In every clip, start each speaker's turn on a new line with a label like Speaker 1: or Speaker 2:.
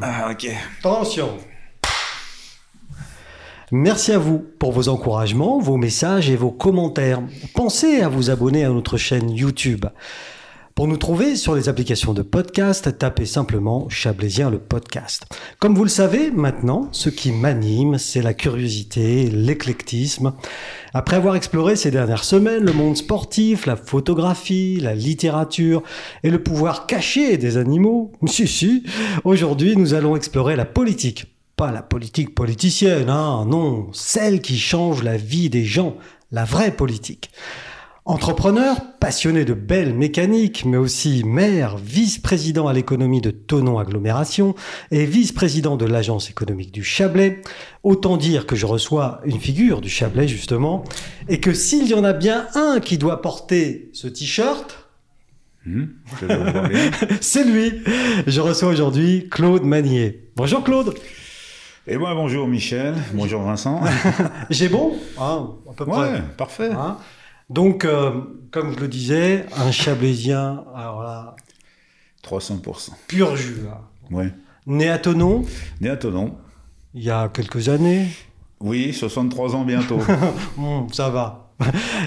Speaker 1: Ah, ok.
Speaker 2: Attention. Merci à vous pour vos encouragements, vos messages et vos commentaires. Pensez à vous abonner à notre chaîne YouTube. Pour nous trouver sur les applications de podcast, tapez simplement Chablaisien le podcast. Comme vous le savez maintenant, ce qui m'anime, c'est la curiosité, l'éclectisme. Après avoir exploré ces dernières semaines le monde sportif, la photographie, la littérature et le pouvoir caché des animaux, si si, aujourd'hui nous allons explorer la politique. Pas la politique politicienne, hein, non, celle qui change la vie des gens, la vraie politique. Entrepreneur, passionné de belles mécaniques, mais aussi maire, vice-président à l'économie de Tonon Agglomération et vice-président de l'agence économique du Chablais, autant dire que je reçois une figure du Chablais justement, et que s'il y en a bien un qui doit porter ce t-shirt, c'est lui. Je reçois aujourd'hui Claude Manier. Bonjour Claude.
Speaker 1: Et moi bonjour Michel, bonjour Vincent.
Speaker 2: J'ai bon? Hein,
Speaker 1: à peu près. Ouais, parfait.
Speaker 2: Hein? Donc, euh, comme je le disais, un Chablaisien, alors là...
Speaker 1: 300%.
Speaker 2: Pur jus.
Speaker 1: Ouais.
Speaker 2: Né à Tonon
Speaker 1: Né à Tonon.
Speaker 2: Il y a quelques années
Speaker 1: Oui, 63 ans bientôt.
Speaker 2: bon, ça va.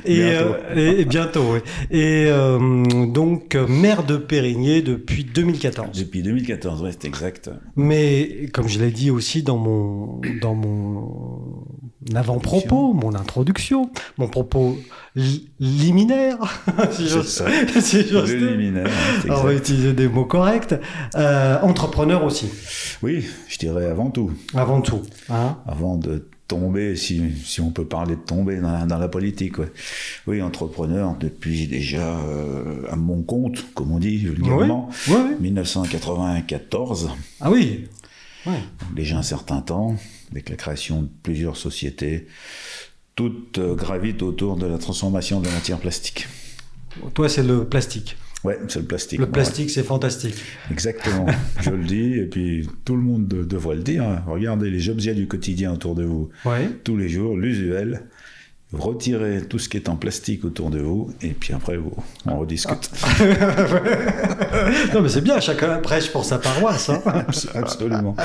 Speaker 2: Et bientôt, euh, et, bientôt oui. Et euh, donc, maire de Périgné depuis 2014.
Speaker 1: Depuis 2014, oui, c'est exact.
Speaker 2: Mais, comme je l'ai dit aussi dans mon, dans mon avant-propos, mon introduction, mon propos liminaire,
Speaker 1: si j'ose si liminaire,
Speaker 2: On va utiliser des mots corrects. Euh, entrepreneur aussi.
Speaker 1: Oui, je dirais avant tout.
Speaker 2: Avant tout.
Speaker 1: Hein avant de tomber, si, si, on peut parler de tomber dans, dans la politique. Ouais. Oui, entrepreneur depuis déjà euh, à mon compte, comme on dit vulgairement,
Speaker 2: oui, oui,
Speaker 1: 1994.
Speaker 2: Ah oui
Speaker 1: Déjà un certain temps, avec la création de plusieurs sociétés, toutes euh, gravitent autour de la transformation de la matière plastique.
Speaker 2: Toi, c'est le plastique
Speaker 1: Ouais, c'est le plastique.
Speaker 2: Le plastique, c'est fantastique.
Speaker 1: Exactement, je le dis, et puis tout le monde devrait le dire. Hein. Regardez les objets du quotidien autour de vous.
Speaker 2: Ouais.
Speaker 1: Tous les jours, l'usuel, retirez tout ce qui est en plastique autour de vous, et puis après, vous, on rediscute.
Speaker 2: non, mais c'est bien, chacun prêche pour sa paroisse. Hein.
Speaker 1: Absolument.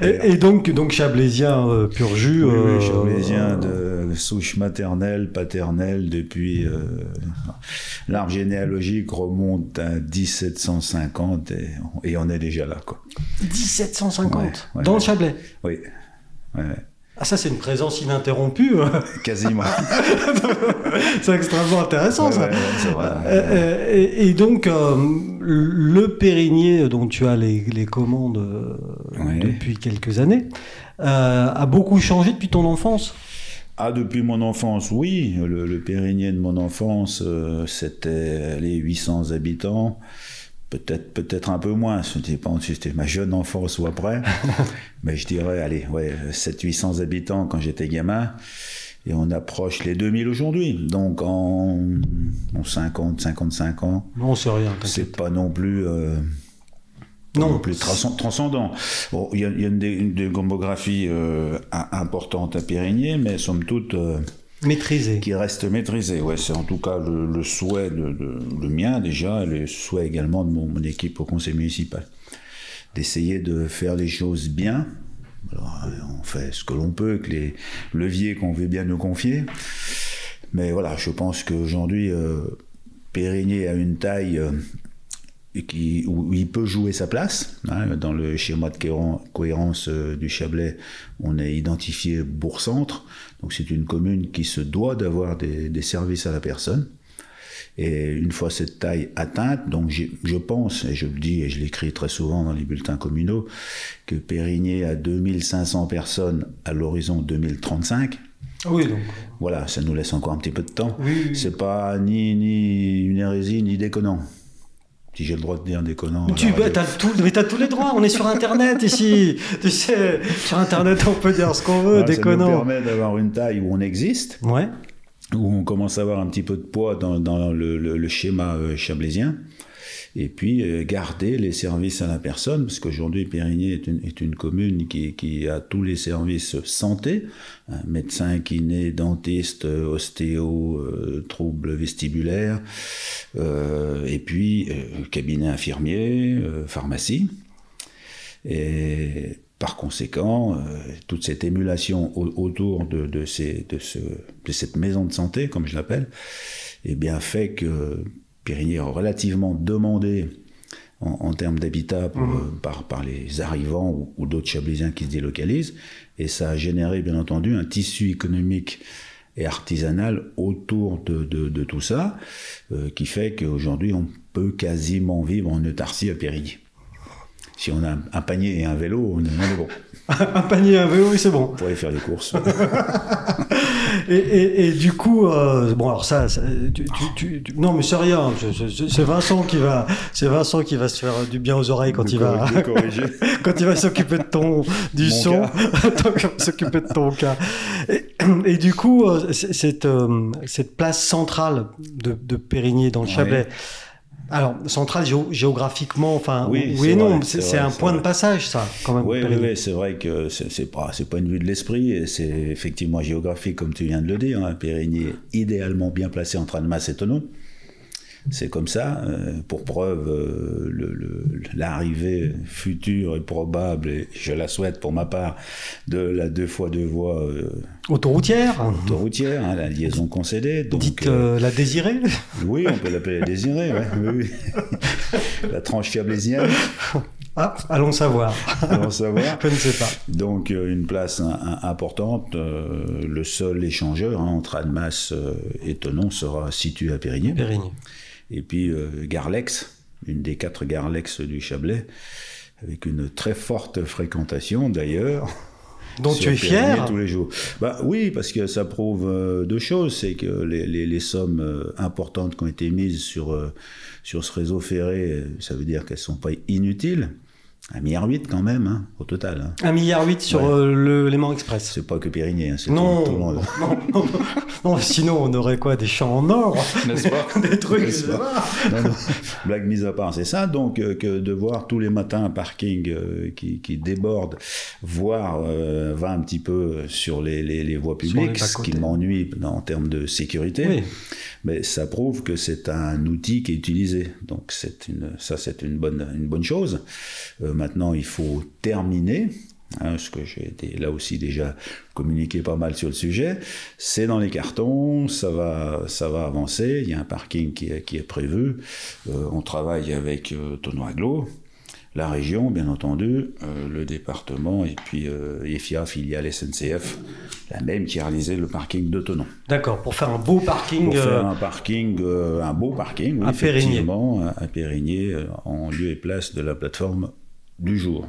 Speaker 2: Et, donc, donc Chablaisien euh, pur jus.
Speaker 1: Oui, euh, Chablaisien de souche maternelle, paternelle, depuis euh, l'arbre généalogique remonte à 1750, et, et, on est déjà là. Quoi.
Speaker 2: 1750 Dans le Chablais
Speaker 1: Oui. Ouais,
Speaker 2: ah ça c'est une présence ininterrompue.
Speaker 1: Quasiment.
Speaker 2: c'est extrêmement intéressant ça.
Speaker 1: Vrai,
Speaker 2: euh, et, et, donc euh, le Périgné dont tu as les, les commandes euh, depuis quelques années a beaucoup changé depuis ton enfance?
Speaker 1: Ah, depuis mon enfance, oui. Le, le Périgné de mon enfance, c'était les 800 habitants peut-être peut-être un peu moins, sais pas si c'était ma jeune enfance ou après, mais je dirais, allez, ouais, 700-800 habitants quand j'étais gamin, et on approche les 2000 aujourd'hui, donc en, 50, 55 ans.
Speaker 2: Non, c'est rien.
Speaker 1: C'est pas non plus... Euh, non. plus transcendant. Bon, il y a, une, démographie euh, importante à Périgny, mais somme toute... Euh,
Speaker 2: Maîtrisé.
Speaker 1: Qui reste maîtrisé, ouais. C'est en tout cas le, souhait de, le mien déjà, et le souhait également de mon, équipe au conseil municipal. D'essayer de faire les choses bien. on fait ce que l'on peut avec les leviers qu'on veut bien nous confier. Mais voilà, je pense qu'aujourd'hui, euh, Périgné a une taille euh, qui, où il peut jouer sa place. Hein, dans le schéma de cohérence euh, du Chablais, on est identifié bourg-centre. Donc c'est une commune qui se doit d'avoir des, services à la personne. Et une fois cette taille atteinte, donc je pense, et je le dis et je l'écris très souvent dans les bulletins communaux, que Périgné a 2500 personnes à l'horizon 2035.
Speaker 2: Oui, donc.
Speaker 1: Voilà, ça nous laisse encore un petit peu de temps.
Speaker 2: Oui,
Speaker 1: C'est pas ni, ni une hérésie, ni déconnant. Si j'ai le droit de dire déconnant.
Speaker 2: Tu as tout, mais as tous les droits, on est sur Internet ici. tu sais, sur Internet, on peut dire ce qu'on veut, déconnant. Ça
Speaker 1: nous permet d'avoir une taille où on existe.
Speaker 2: Ouais.
Speaker 1: Où on commence à avoir un petit peu de poids dans, dans le, le, schéma euh, chablaisien et puis euh, garder les services à la personne, parce qu'aujourd'hui Périgny est une, commune qui, a tous les services santé, hein, médecin, kiné, dentiste, ostéo, euh, troubles vestibulaires, euh, et puis cabinet infirmier, pharmacie. Et par conséquent, toute cette émulation autour de, de, cette maison de santé, comme je l'appelle, eh bien fait que Périgny est relativement demandé en, termes d'habitat mmh. par, par les arrivants ou, d'autres Chablaisiens qui se délocalisent. Et ça a généré, bien entendu, un tissu économique et artisanal autour de, de, tout ça, euh, qui fait qu'aujourd'hui, on peut quasiment vivre en autarcie à Périgny. Si on a un, panier et un vélo, on est, bon.
Speaker 2: un panier et un vélo, oui, c'est bon.
Speaker 1: On pourrait faire les courses.
Speaker 2: et, du coup, euh, bon, alors ça, non, mais c'est rien. C'est Vincent qui va, c'est Vincent qui va se faire du bien aux oreilles quand il va, quand il va s'occuper de ton, du son, s'occuper de ton cas. Et, du coup, euh, cette, euh, cette place centrale de, de Périgny dans le Chablais. Alors, centrale géographiquement, enfin, oui, et non, c'est un point de passage, ça, quand même.
Speaker 1: Oui, oui, c'est vrai que c'est pas, pas une vue de l'esprit, et c'est effectivement géographique, comme tu viens de le dire. Hein, Périgny est idéalement bien placé entre Annemasse et Tonon. C'est comme ça. Euh, pour preuve, euh, l'arrivée future et probable, et je la souhaite pour ma part, de la deux fois deux voies. Euh,
Speaker 2: autoroutière
Speaker 1: Autoroutière, hein, la liaison concédée.
Speaker 2: Donc, Dites la désirée
Speaker 1: Oui, on peut l'appeler la désirée, oui, la tranche fiablésienne.
Speaker 2: Ah, allons savoir.
Speaker 1: Allons savoir.
Speaker 2: Je ne sais pas.
Speaker 1: Donc, une place importante. le seul échangeur hein, entre Annemasse et Tonon sera situé à Périgny.
Speaker 2: Périgny.
Speaker 1: Et puis euh, Garlex, une des quatre Garlex du Chablais, avec une très forte fréquentation d'ailleurs.
Speaker 2: Dont tu es fier
Speaker 1: tous les jours. Bah oui, parce que ça prouve euh, deux choses, c'est que les, les, sommes euh, importantes qui ont été mises sur sur ce réseau ferré, ça veut dire qu'elles sont pas inutiles. Un milliard huit quand même, hein, au total. Hein.
Speaker 2: Un milliard huit sur euh, le Léman Express.
Speaker 1: C'est pas que Périgny, hein, c'est
Speaker 2: non, tout, le monde. Non, non, non, sinon on aurait quoi Des champs en or
Speaker 1: N'est-ce pas
Speaker 2: Des trucs,
Speaker 1: Blague mise à part, c'est ça. Donc euh, que de voir tous les matins un parking euh, qui, qui, déborde, voire va un petit peu sur les, les, les voies publiques, ce qui m'ennuie en termes de sécurité. Oui mais ça prouve que c'est un outil qui est utilisé. Donc ça c'est une bonne, chose. Euh, maintenant, il faut terminer. Hein, ce que j'ai là aussi déjà communiqué pas mal sur le sujet, c'est dans les cartons, ça va, avancer. Il y a un parking qui est, qui est prévu. Euh, on travaille avec euh, Tono Aglo, la région, bien entendu, euh, le département et puis euh, EFIA, filiale SNCF, la même qui a réalisé le parking de Tonon.
Speaker 2: D'accord, pour faire un beau parking.
Speaker 1: Pour faire euh, un parking, un beau parking, oui, à effectivement, à Périgné, en lieu et place de la plateforme du jour.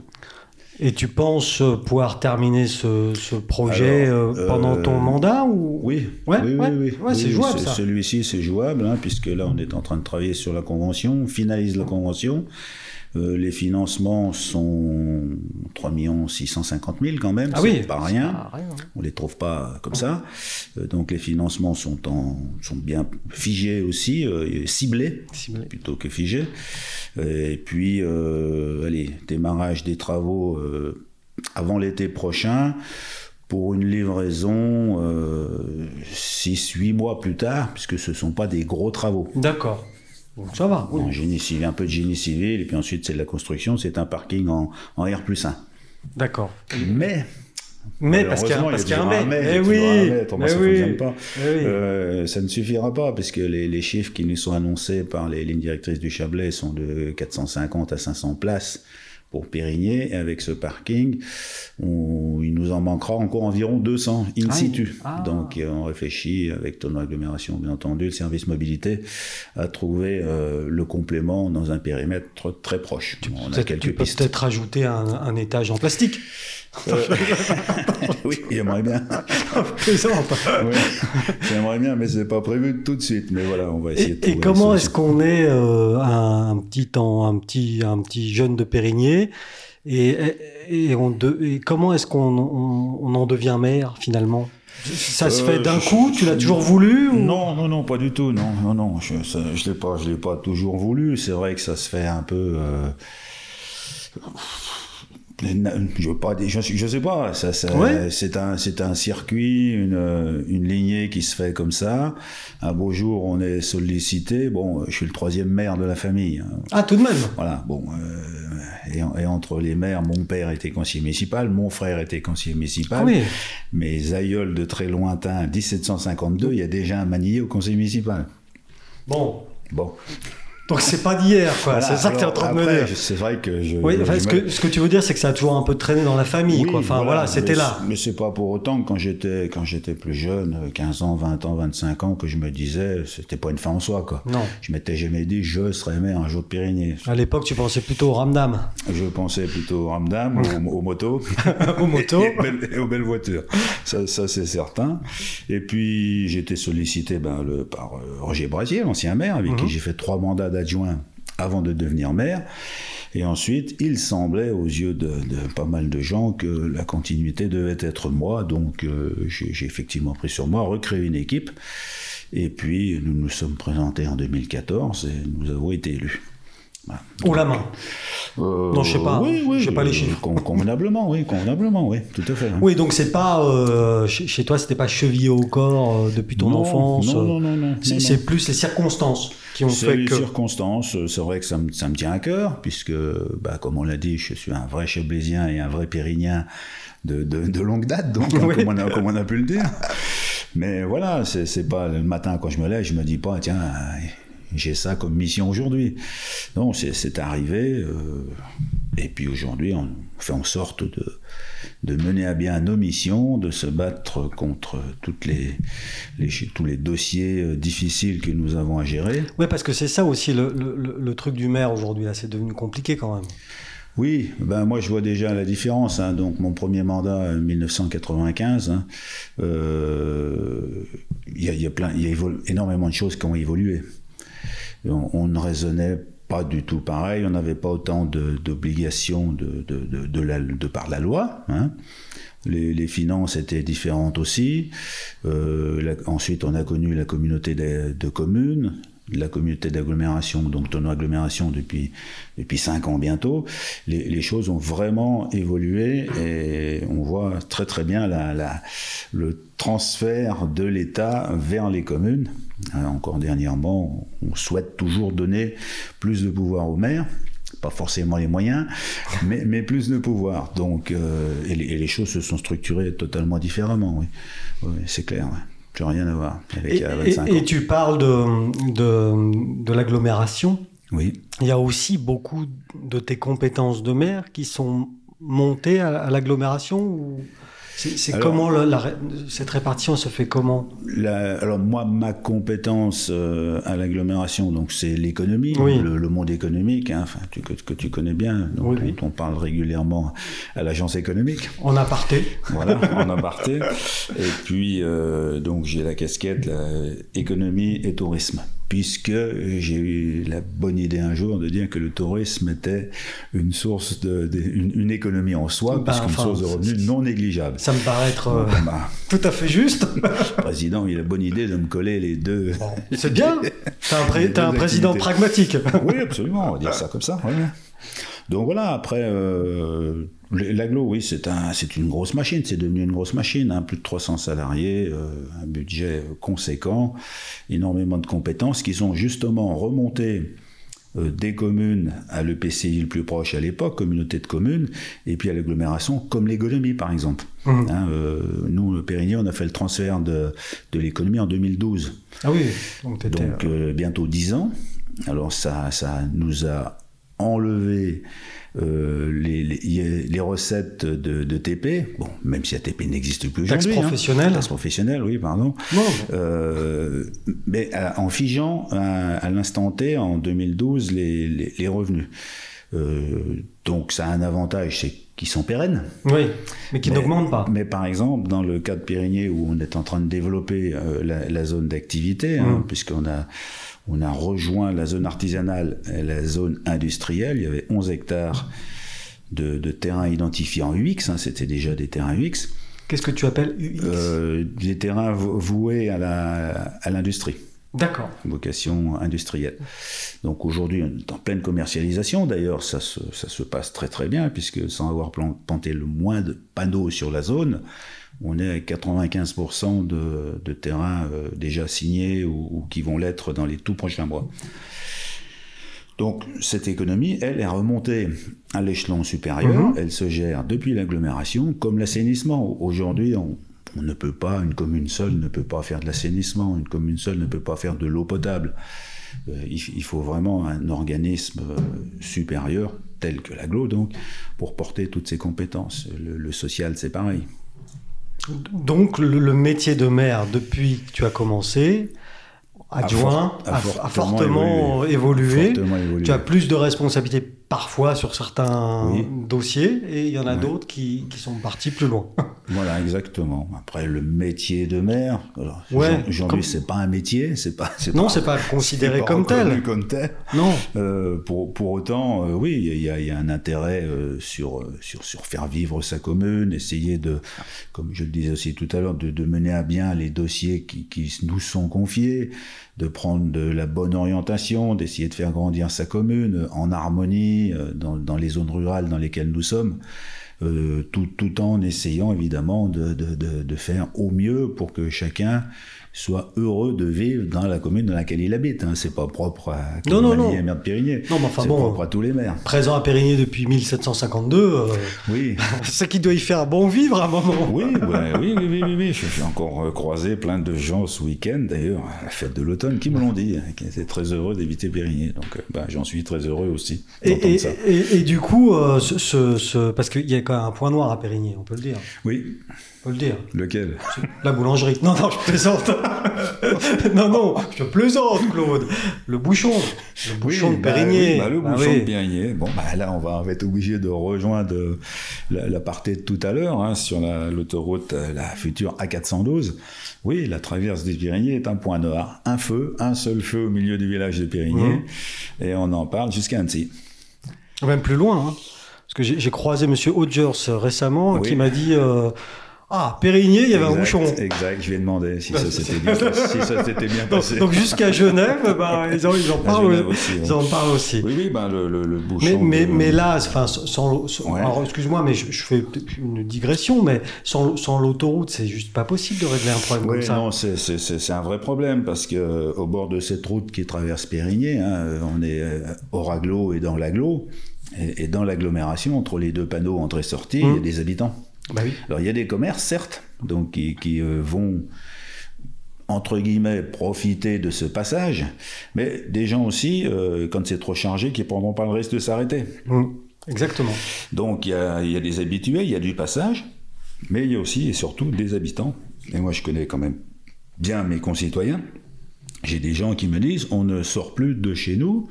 Speaker 2: Et tu penses pouvoir terminer ce, projet pendant ton mandat ou?
Speaker 1: Oui,
Speaker 2: ouais,
Speaker 1: oui, oui,
Speaker 2: oui, c'est jouable.
Speaker 1: Celui-ci, c'est jouable, hein, puisque là, on est en train de travailler sur la convention, on finalise la convention. Euh, les financements sont 3 650 000 quand même,
Speaker 2: ah oui,
Speaker 1: pas rien. On les trouve pas comme ça. Euh, donc les financements sont, en, sont bien figés aussi, euh, ciblés, plutôt que figés. et puis, allez, démarrage des travaux avant l'été prochain pour une livraison 6-8 mois plus tard, puisque ce ne sont pas des gros travaux.
Speaker 2: D'accord ça va.
Speaker 1: Oui. génie civil, un peu de génie civil, et puis ensuite c'est de la construction, c'est un parking en, en R plus 1.
Speaker 2: D'accord.
Speaker 1: Mais
Speaker 2: mais parce qu'il y a, parce y a un mais.
Speaker 1: Eh oui, ça, oui. Pas. Eh euh, ça ne suffira pas, puisque les, les, chiffres qui nous sont annoncés par les lignes directrices du Chablais sont de 450 à 500 places pour Périgné. Et avec ce parking, il nous en manquera encore environ 200 in ah situ. Ah. Donc euh, on réfléchit avec ton agglomération, bien entendu, le service mobilité, à trouver euh, le complément dans un périmètre très proche.
Speaker 2: Tu, on a quelques tu peux peut-être rajouter un, un étage en plastique. Euh,
Speaker 1: oui, j'aimerais bien. J'aimerais bien, mais c'est pas prévu tout de suite. Mais voilà, on va essayer.
Speaker 2: Et, et comment est-ce qu'on est, euh, un, petit un petit un petit jeune de Périgné et, et, on et comment est-ce qu'on on, en devient maire finalement? Ça se fait d'un euh, coup Tu l'as toujours voulu
Speaker 1: Non, non, non, pas du tout. Non, non, non. Je, je l'ai pas, je l'ai pas toujours voulu. C'est vrai que ça se fait un peu. Je veux pas, je, je sais pas, ça, c'est un, c'est un circuit, une, une lignée qui se fait comme ça. Un beau jour, on est sollicité. Bon, je suis le troisième maire de la famille. Hein.
Speaker 2: Ah, tout de même.
Speaker 1: Voilà. Bon, euh, et, et, entre les maires, mon père était conseiller municipal, mon frère était conseiller municipal.
Speaker 2: Ah oui.
Speaker 1: Mes aïeuls de très lointain, 1752, il y a déjà un manier au conseil municipal.
Speaker 2: Bon.
Speaker 1: Bon.
Speaker 2: Donc c'est pas d'hier, quoi.
Speaker 1: Voilà,
Speaker 2: c'est ça que tu es en train de me dire.
Speaker 1: C'est vrai que je.
Speaker 2: Oui, enfin,
Speaker 1: je
Speaker 2: ce,
Speaker 1: me-
Speaker 2: que, ce que tu veux dire, c'est que ça a toujours un peu traîné dans la famille,
Speaker 1: Oui,
Speaker 2: quoi. Enfin, voilà, c'était là.
Speaker 1: Mais c'est pas pour autant que quand j'étais quand j'étais plus jeune, euh, 15 ans, 20 ans, 25 ans, que je me disais, c'était pas une fin en soi, quoi.
Speaker 2: Non.
Speaker 1: Je m'étais jamais dit, je serais maire un jour de Pyrénées.
Speaker 2: À l'époque, tu pensais plutôt au ramdam,
Speaker 1: Je pensais plutôt au ramdam, aux, aux motos.
Speaker 2: aux motos.
Speaker 1: et, belles- et aux belles voitures. Ça, ça c'est certain. Et puis, j'ai été sollicité ben, le, par euh, Roger Brasier, l'ancien maire, avec
Speaker 2: Mhm.
Speaker 1: qui j'ai fait trois mandats d'adjoint avant de devenir maire. Et ensuite, il semblait aux yeux de, de pas mal de gens que la continuité devait être moi. Donc, euh, j'ai effectivement pris sur moi, recréé une équipe. Et puis, nous nous sommes présentés en 2014 et nous avons été élus. Voilà.
Speaker 2: Ou la main.
Speaker 1: Euh,
Speaker 2: Non, je sais pas,
Speaker 1: Oui, oui,
Speaker 2: j'ai pas les
Speaker 1: euh,
Speaker 2: chiffres.
Speaker 1: con- Convenablement, oui, convenablement, oui, tout à fait. hein.
Speaker 2: Oui, donc c'est pas euh, chez, toi, c'était pas chevillé au corps euh, depuis ton
Speaker 1: Non,
Speaker 2: enfance.
Speaker 1: non, non, non, non,
Speaker 2: C'est plus les circonstances qui ont fait
Speaker 1: les
Speaker 2: que.
Speaker 1: circonstances, euh, c'est vrai que ça me, ça me tient à cœur, puisque, bah, comme on l'a dit, je suis un vrai Chablaisien et un vrai Périnien de, de, de longue date, donc, hein, comme, on a, comme on a pu le dire. Mais voilà, c'est pas le matin quand je me lève, je me dis pas, tiens, j'ai ça comme mission aujourd'hui. Non, c'est c'est arrivé, euh, et puis aujourd'hui, on fait en sorte de, de mener à bien nos missions, de se battre contre toutes les, les- tous les dossiers euh, difficiles que nous avons à gérer.
Speaker 2: Oui, parce que c'est ça aussi le, le- truc du maire aujourd'hui. Là, c'est devenu compliqué quand même.
Speaker 1: Oui, ben moi je vois déjà la différence. hein. Donc mon premier mandat, euh, 1995, hein, euh, il y, a, y a plein, y a énormément de choses qui ont évolué. On, on ne raisonnait pas du tout pareil. On n'avait pas autant d'obligations de, de, par la loi. hein. Les, finances étaient différentes aussi. Euh, ensuite, on a connu la communauté de communes, la communauté d'agglomération, donc ton agglomération depuis depuis cinq ans bientôt. Les, choses ont vraiment évolué et on voit très très bien la, le transfert de l'État vers les communes. Euh, Encore dernièrement, on souhaite toujours donner plus de pouvoir aux maires pas forcément les moyens, mais, mais plus de pouvoir. Donc, euh, et, les, choses se sont structurées totalement différemment, oui. C'est clair. Plus rien à voir avec
Speaker 2: Et,
Speaker 1: il y a
Speaker 2: et-
Speaker 1: 25
Speaker 2: et tu parles de, de, de l'agglomération.
Speaker 1: Oui.
Speaker 2: Il y a aussi beaucoup de tes compétences de maire qui sont montées à, à l'agglomération ou c'est comment la cette répartition se fait comment?
Speaker 1: La- alors moi, ma compétence euh, à l'agglomération, donc c'est l'économie,
Speaker 2: Oui.
Speaker 1: le, le monde économique, hein, tu- que, que tu connais bien, dont,
Speaker 2: Oui, oui.
Speaker 1: dont on parle régulièrement à l'agence économique.
Speaker 2: En aparté.
Speaker 1: Voilà, en aparté. Et puis, euh, donc, j'ai la casquette économie et tourisme. Puisque j'ai eu la bonne idée un jour de dire que le tourisme était une source de, de- une, une économie en soi,
Speaker 2: Bah,
Speaker 1: puisqu'une
Speaker 2: enfin,
Speaker 1: source de revenus non négligeable.
Speaker 2: Ça me paraît être euh,
Speaker 1: Bah,
Speaker 2: tout à fait juste.
Speaker 1: le président, il a la bonne idée de me coller les deux.
Speaker 2: Bon, c'est bien. T'as un, pré- un président pragmatique.
Speaker 1: Oui, absolument, on va dire ça comme ça. ouais. Donc voilà, après, euh, l'aglo, oui, c'est un, une grosse machine, c'est devenu une grosse machine, hein, plus de 300 salariés, euh, un budget conséquent, énormément de compétences qui sont justement remontées euh, des communes à l'EPCI le plus proche à l'époque, communauté de communes, et puis à l'agglomération, comme l'économie par exemple.
Speaker 2: Mhm.
Speaker 1: Hein, euh, nous, le Périgny, on a fait le transfert de, de l'économie en 2012.
Speaker 2: Ah oui, donc.
Speaker 1: Donc euh, bientôt 10 ans. Alors ça, ça nous a enlevé euh, les, les, les recettes de, de TP. Bon, même si la TP n'existe plus
Speaker 2: Taxe
Speaker 1: aujourd'hui. hein.
Speaker 2: professionnelle.
Speaker 1: Taxe professionnelle, oui, pardon. Euh, mais à- en figeant à, à l'instant T, en 2012, les, les, revenus. Euh, donc ça a un avantage, c'est qu'ils sont pérennes.
Speaker 2: oui, mais qui
Speaker 1: Mais-
Speaker 2: n'augmente pas.
Speaker 1: Mais par exemple, dans le cas de Périgné, où on est en train de développer euh, la, la zone d'activité, hein,
Speaker 2: Mm.
Speaker 1: puisqu'on a, on a rejoint la zone artisanale et la zone industrielle, il y avait 11 hectares de, de terrains identifiés en UX, hein, c'était déjà des terrains UX,
Speaker 2: Qu'est-ce que tu appelles UX
Speaker 1: euh, des terrains vou- voués à l'industrie
Speaker 2: D'accord.
Speaker 1: vocation industrielle. Donc aujourd'hui, on est en pleine commercialisation. D'ailleurs, ça se, ça se passe très très bien, puisque sans avoir plan- planté le moins de panneaux sur la zone, on est à 95% de, de terrains euh, déjà signés ou, ou qui vont l'être dans les tout prochains mois. Donc cette économie, elle est remontée à l'échelon supérieur,
Speaker 2: Mhm.
Speaker 1: elle se gère depuis l'agglomération comme l'assainissement. Aujourd'hui, on, on ne peut pas, une commune seule ne peut pas faire de l'assainissement, une commune seule ne peut pas faire de l'eau potable. Euh, il, il faut vraiment un organisme euh, supérieur, tel que l'agglo, donc, pour porter toutes ces compétences. Le, le social, c'est pareil.
Speaker 2: Donc le, le métier de maire, depuis que tu as commencé, adjoint,
Speaker 1: A
Speaker 2: a,
Speaker 1: for- a
Speaker 2: a
Speaker 1: fortement
Speaker 2: fortement évolué.
Speaker 1: Fortement évolué.
Speaker 2: Tu as plus de responsabilités parfois sur certains
Speaker 1: Oui.
Speaker 2: dossiers et il y en a d'autres qui, qui sont partis plus loin.
Speaker 1: Voilà, exactement. Après, le métier de maire,
Speaker 2: Ouais,
Speaker 1: aujourd'hui,
Speaker 2: comme-
Speaker 1: c'est pas un métier, c'est pas,
Speaker 2: non, c'est pas considéré
Speaker 1: pas
Speaker 2: comme tel.
Speaker 1: comme tel.
Speaker 2: Non.
Speaker 1: Euh, pour, pour autant, euh, oui, il y, a- il y a un intérêt euh, sur, sur, sur faire vivre sa commune, essayer de, comme je le disais aussi tout à l'heure, de, de mener à bien les dossiers qui, qui nous sont confiés, de prendre de la bonne orientation, d'essayer de faire grandir sa commune en harmonie euh, dans, les zones rurales dans lesquelles nous sommes. euh, tout, en essayant évidemment de, de, de, de faire au mieux pour que chacun soit heureux de vivre dans la commune dans laquelle il habite. Hein. C'est pas propre à
Speaker 2: Non, non, non.
Speaker 1: maire de Périgné.
Speaker 2: Non, mais enfin
Speaker 1: c'est
Speaker 2: bon.
Speaker 1: propre à tous les maires.
Speaker 2: Présent à Périgny depuis 1752, euh,
Speaker 1: Oui,
Speaker 2: c'est qu'il doit y faire bon vivre à un moment.
Speaker 1: oui, oui, oui, oui, oui, oui. J'ai encore euh, croisé plein de gens ce week-end, d'ailleurs, à la fête de l'automne, qui me l'ont dit, hein, qui étaient très heureux d'éviter Périgné. Donc, euh, bah, j'en suis très heureux aussi
Speaker 2: Et,
Speaker 1: ça.
Speaker 2: et- et du coup, euh, ce, ce- ce- parce qu'il y a quand même un point noir à Périgny, on peut le dire.
Speaker 1: Oui,
Speaker 2: Le dire.
Speaker 1: lequel?
Speaker 2: La boulangerie. Non, non, je plaisante. non, non, je plaisante, Claude. Le bouchon. Le bouchon
Speaker 1: Oui,
Speaker 2: de
Speaker 1: bah
Speaker 2: Périgny.
Speaker 1: oui, bah, le
Speaker 2: Bah
Speaker 1: bouchon
Speaker 2: oui.
Speaker 1: de Périgné. Bon, bah là, on va, être obligé de rejoindre euh, la, la partie de tout à l'heure hein, sur la- l'autoroute, euh, la future A412. Oui, la traverse des Pyrénées est un point noir. Un feu, un seul feu au milieu du village de Périgné.
Speaker 2: Mhm.
Speaker 1: Et on en parle jusqu'à Annecy.
Speaker 2: Même plus loin. hein. Parce que j'ai croisé Monsieur Hodgers récemment
Speaker 1: Oui.
Speaker 2: qui m'a dit euh, Ah, Périgny, il y avait un bouchon.
Speaker 1: Exact, je lui ai demandé si
Speaker 2: Bah,
Speaker 1: ça s'était bien, si bien passé.
Speaker 2: donc jusqu'à Genève, ben, ils, en, ils en
Speaker 1: À
Speaker 2: parlent,
Speaker 1: aussi, oui.
Speaker 2: ils en parlent aussi.
Speaker 1: Oui, oui, ben le, le, le
Speaker 2: Mais,
Speaker 1: bouchon.
Speaker 2: mais,
Speaker 1: de-
Speaker 2: mais là, enfin, sans, sans-
Speaker 1: Ouais.
Speaker 2: alors, excuse-moi, mais je, je fais une digression, mais sans, sans l'autoroute, c'est juste pas possible de régler un problème
Speaker 1: Oui,
Speaker 2: comme ça.
Speaker 1: non, c'est- un vrai problème parce que euh, au bord de cette route qui traverse Périgné, hein, euh, on est euh, hors agglo et dans l'agglo, et, et dans l'agglomération, entre les deux panneaux entrée-sortie, il y a
Speaker 2: Mm.
Speaker 1: des habitants.
Speaker 2: Bah oui.
Speaker 1: Alors il y a des commerces, certes, donc qui, qui, euh, vont entre guillemets profiter de ce passage, mais des gens aussi, euh, quand c'est trop chargé, qui prendront pas le risque de s'arrêter.
Speaker 2: Mm. Exactement.
Speaker 1: Donc il y a, il y a des habitués, il y a du passage, mais il y a aussi et surtout des habitants. Et moi je connais quand même bien mes concitoyens. J'ai des gens qui me disent on ne sort plus de chez nous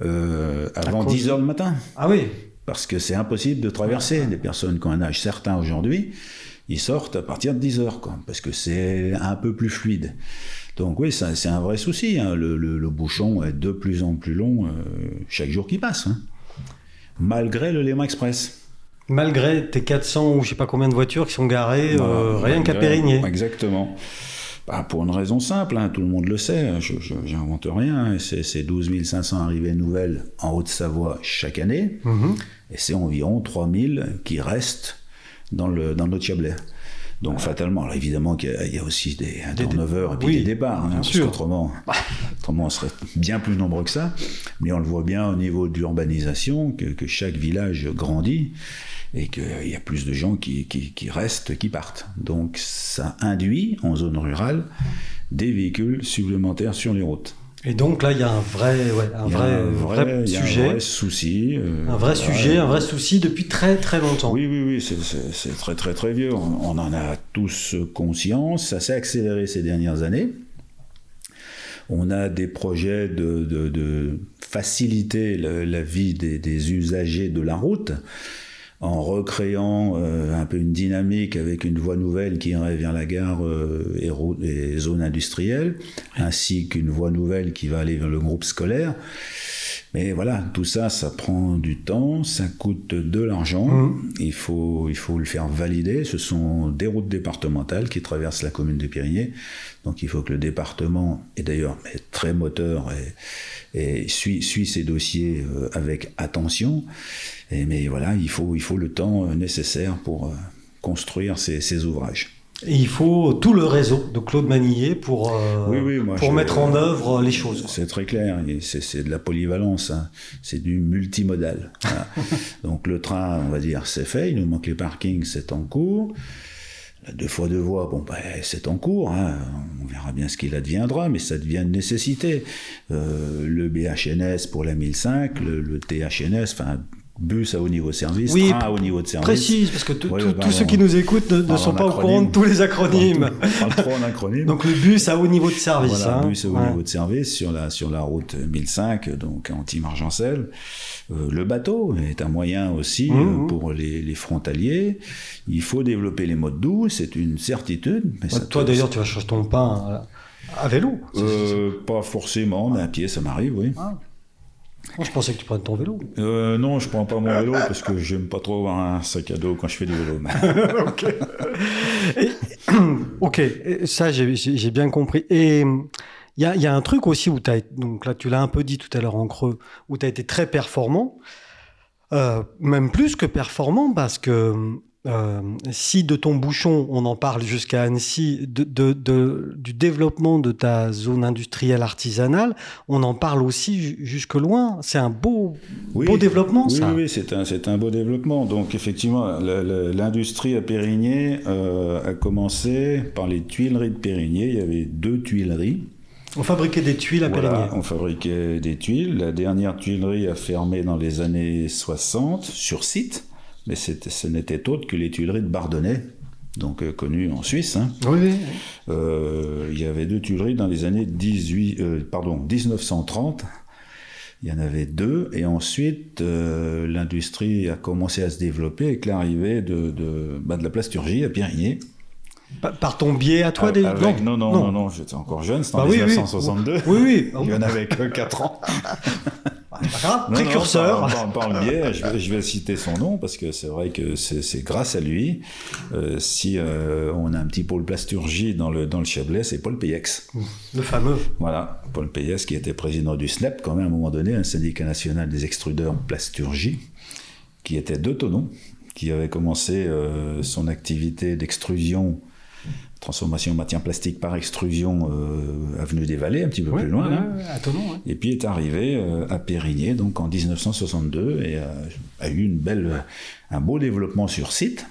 Speaker 1: euh, avant
Speaker 2: cause
Speaker 1: 10 heures le matin.
Speaker 2: Ah oui.
Speaker 1: Parce que c'est impossible de traverser. Des personnes qui ont un âge certain aujourd'hui, ils sortent à partir de 10 heures, quoi, parce que c'est un peu plus fluide. Donc oui, c'est un vrai souci. hein. Le, le- le bouchon est de plus en plus long euh, chaque jour qui passe. hein. Malgré le Léman Express.
Speaker 2: Malgré tes 400 ou je sais pas combien de voitures qui sont garées, euh, rien qu'à Périgné.
Speaker 1: Exactement. Bah, pour une raison simple, hein, tout le monde le sait, je n'invente rien, hein, c'est c'est 12 500 arrivées nouvelles en Haute-Savoie chaque année,
Speaker 2: Mhm.
Speaker 1: et c'est environ 3000 qui restent dans, le, dans notre Chablais. Donc fatalement, alors évidemment qu'il y, a- il y a aussi des, un turnover et puis
Speaker 2: oui,
Speaker 1: des départs, hein,
Speaker 2: bien
Speaker 1: parce
Speaker 2: sûr.
Speaker 1: qu'autrement, autrement on serait bien plus nombreux que ça. Mais on le voit bien au niveau de l'urbanisation, que, que chaque village grandit et qu'il y a plus de gens qui, qui, qui restent, qui partent. Donc ça induit en zone rurale des véhicules supplémentaires sur les routes.
Speaker 2: Et donc là, il y a un vrai, ouais, un
Speaker 1: un
Speaker 2: sujet,
Speaker 1: un vrai souci. euh,
Speaker 2: un vrai
Speaker 1: voilà.
Speaker 2: sujet, un vrai souci depuis très très longtemps.
Speaker 1: Oui, oui, oui, c'est- très, très, très vieux. On, on en a tous conscience. Ça s'est accéléré ces dernières années. On a des projets de, de- de faciliter la vie des, des usagers de la route en recréant euh, un peu une dynamique avec une voie nouvelle qui irait vers la gare euh, et, et zones industrielles, ainsi qu'une voie nouvelle qui va aller vers le groupe scolaire. Mais voilà, tout ça, ça prend du temps, ça coûte de l'argent,
Speaker 2: Mhm.
Speaker 1: il, faut, il faut le faire valider. Ce sont des routes départementales qui traversent la commune de Périgné, donc il faut que le département, et d'ailleurs est très moteur et, et suit, suit ces dossiers euh, avec attention. Et, mais voilà, il faut, il faut le temps euh, nécessaire pour euh, construire ces, ces ouvrages.
Speaker 2: Et il faut tout le réseau de Claude Manillet pour, euh,
Speaker 1: Oui, oui, moi,
Speaker 2: pour
Speaker 1: je-
Speaker 2: mettre en œuvre les choses.
Speaker 1: C'est très clair, c'est c'est de la polyvalence, hein. c'est du multimodal. Voilà. Donc le train, on va dire, c'est fait, il nous manque les parkings, c'est en cours. La deux fois deux voies, bon, ben, c'est en cours, hein. on verra bien ce qu'il adviendra, mais ça devient une nécessité. Euh, le BHNS pour la 1005, le, le THNS, enfin, bus à haut niveau de service,
Speaker 2: Oui,
Speaker 1: train à haut niveau de service.
Speaker 2: Précise, parce que
Speaker 1: Ouais, ouais,
Speaker 2: tous ceux qui nous écoutent ne, sont pas au courant de tous les acronymes.
Speaker 1: On parle trop en acronyme.
Speaker 2: Donc le bus à haut niveau de service.
Speaker 1: Voilà,
Speaker 2: hein.
Speaker 1: bus au
Speaker 2: Ouais.
Speaker 1: niveau de service sur la, sur la route 1005, donc anti-margencelle. Euh, le bateau est un moyen aussi
Speaker 2: Mmh,
Speaker 1: euh,
Speaker 2: mmh.
Speaker 1: pour les, les frontaliers. Il faut développer les modes doux, c'est une certitude. Mais ça
Speaker 2: Toi d'ailleurs, tu vas chercher ton pain à, à vélo.
Speaker 1: Euh, pas forcément, mais à pied ça m'arrive, oui.
Speaker 2: Moi, je pensais que tu prenais ton vélo.
Speaker 1: Euh, non, je prends pas mon vélo parce que j'aime pas trop avoir un sac à dos quand je fais du vélo.
Speaker 2: Ok, et ça j'ai bien compris. Et il y a, y a un truc aussi où tu as, donc là tu l'as un peu dit tout à l'heure en creux, où tu as été très performant, euh, même plus que performant, parce que euh, si de ton bouchon on en parle jusqu'à Annecy, de, de- de- du développement de ta zone industrielle artisanale, on en parle aussi ju- jusque loin. C'est un beau,
Speaker 1: Oui.
Speaker 2: beau développement
Speaker 1: Oui,
Speaker 2: ça.
Speaker 1: oui, oui, c'est un, beau développement. Donc, effectivement, l'industrie à Périgné euh, a commencé par les tuileries de Périgné. Il y avait deux tuileries.
Speaker 2: On fabriquait des tuiles à
Speaker 1: Voilà,
Speaker 2: Périgné.
Speaker 1: on fabriquait des tuiles. La dernière tuilerie a fermé dans les années 60 sur site, mais ce n'était autre que les tuileries de Bardonnay, donc euh, connues en Suisse. hein.
Speaker 2: Oui, oui.
Speaker 1: Euh, il y avait deux tuileries dans les années 18, euh, pardon, 1930. Il y en avait deux, et ensuite euh, l'industrie a commencé à se développer avec l'arrivée de, de, bah, de la plasturgie à Périgné.
Speaker 2: Par, par ton biais à toi des...
Speaker 1: Avec- non, non, non, non, j'étais encore jeune, c'était en
Speaker 2: Bah oui, oui.
Speaker 1: 1962.
Speaker 2: Oui, oui.
Speaker 1: Il y en avait que 4 ans.
Speaker 2: C'est pas grave,
Speaker 1: Non, non,
Speaker 2: précurseur.
Speaker 1: par, par- par le biais, je vais, je vais citer son nom parce que c'est vrai que c'est grâce à lui. euh, si euh, on a un petit pôle plasturgie dans le, dans le Chablais, c'est Paul Payex.
Speaker 2: Le fameux.
Speaker 1: Voilà, Paul Payex qui était président du SNEP quand même à un moment donné, un syndicat national des extrudeurs plasturgie, qui était d'Autonon, qui avait commencé euh, son activité d'extrusion, transformation en matière plastique par extrusion, euh, avenue des Vallées, un petit peu plus loin.
Speaker 2: Attendons.
Speaker 1: Et puis est arrivé euh, à Périgné, donc en 1962, et euh, a eu une belle, un beau développement sur site.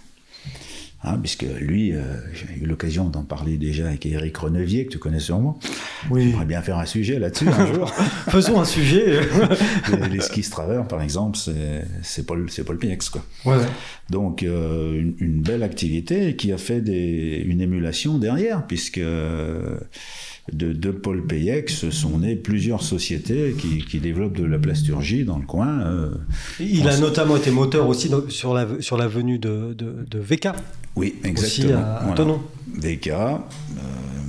Speaker 1: Hein, puisque lui, euh, j'ai eu l'occasion d'en parler déjà avec Éric Renevier, que tu connais sûrement.
Speaker 2: Oui.
Speaker 1: J'aimerais bien faire un sujet là-dessus un jour.
Speaker 2: Faisons un sujet.
Speaker 1: les, les skis travers, par exemple, c'est c'est Paul, c'est Paul Piex, quoi.
Speaker 2: ouais.
Speaker 1: Donc euh, une, une belle activité qui a fait des, une émulation derrière, puisque euh, de, de Paul Payex sont nées plusieurs sociétés qui, qui développent de la plasturgie dans le coin. euh.
Speaker 2: Il a notamment été moteur aussi dans- sur la, sur la venue de, de, de VK,
Speaker 1: oui,
Speaker 2: aussi
Speaker 1: exactement.
Speaker 2: à
Speaker 1: Voilà. DK, euh,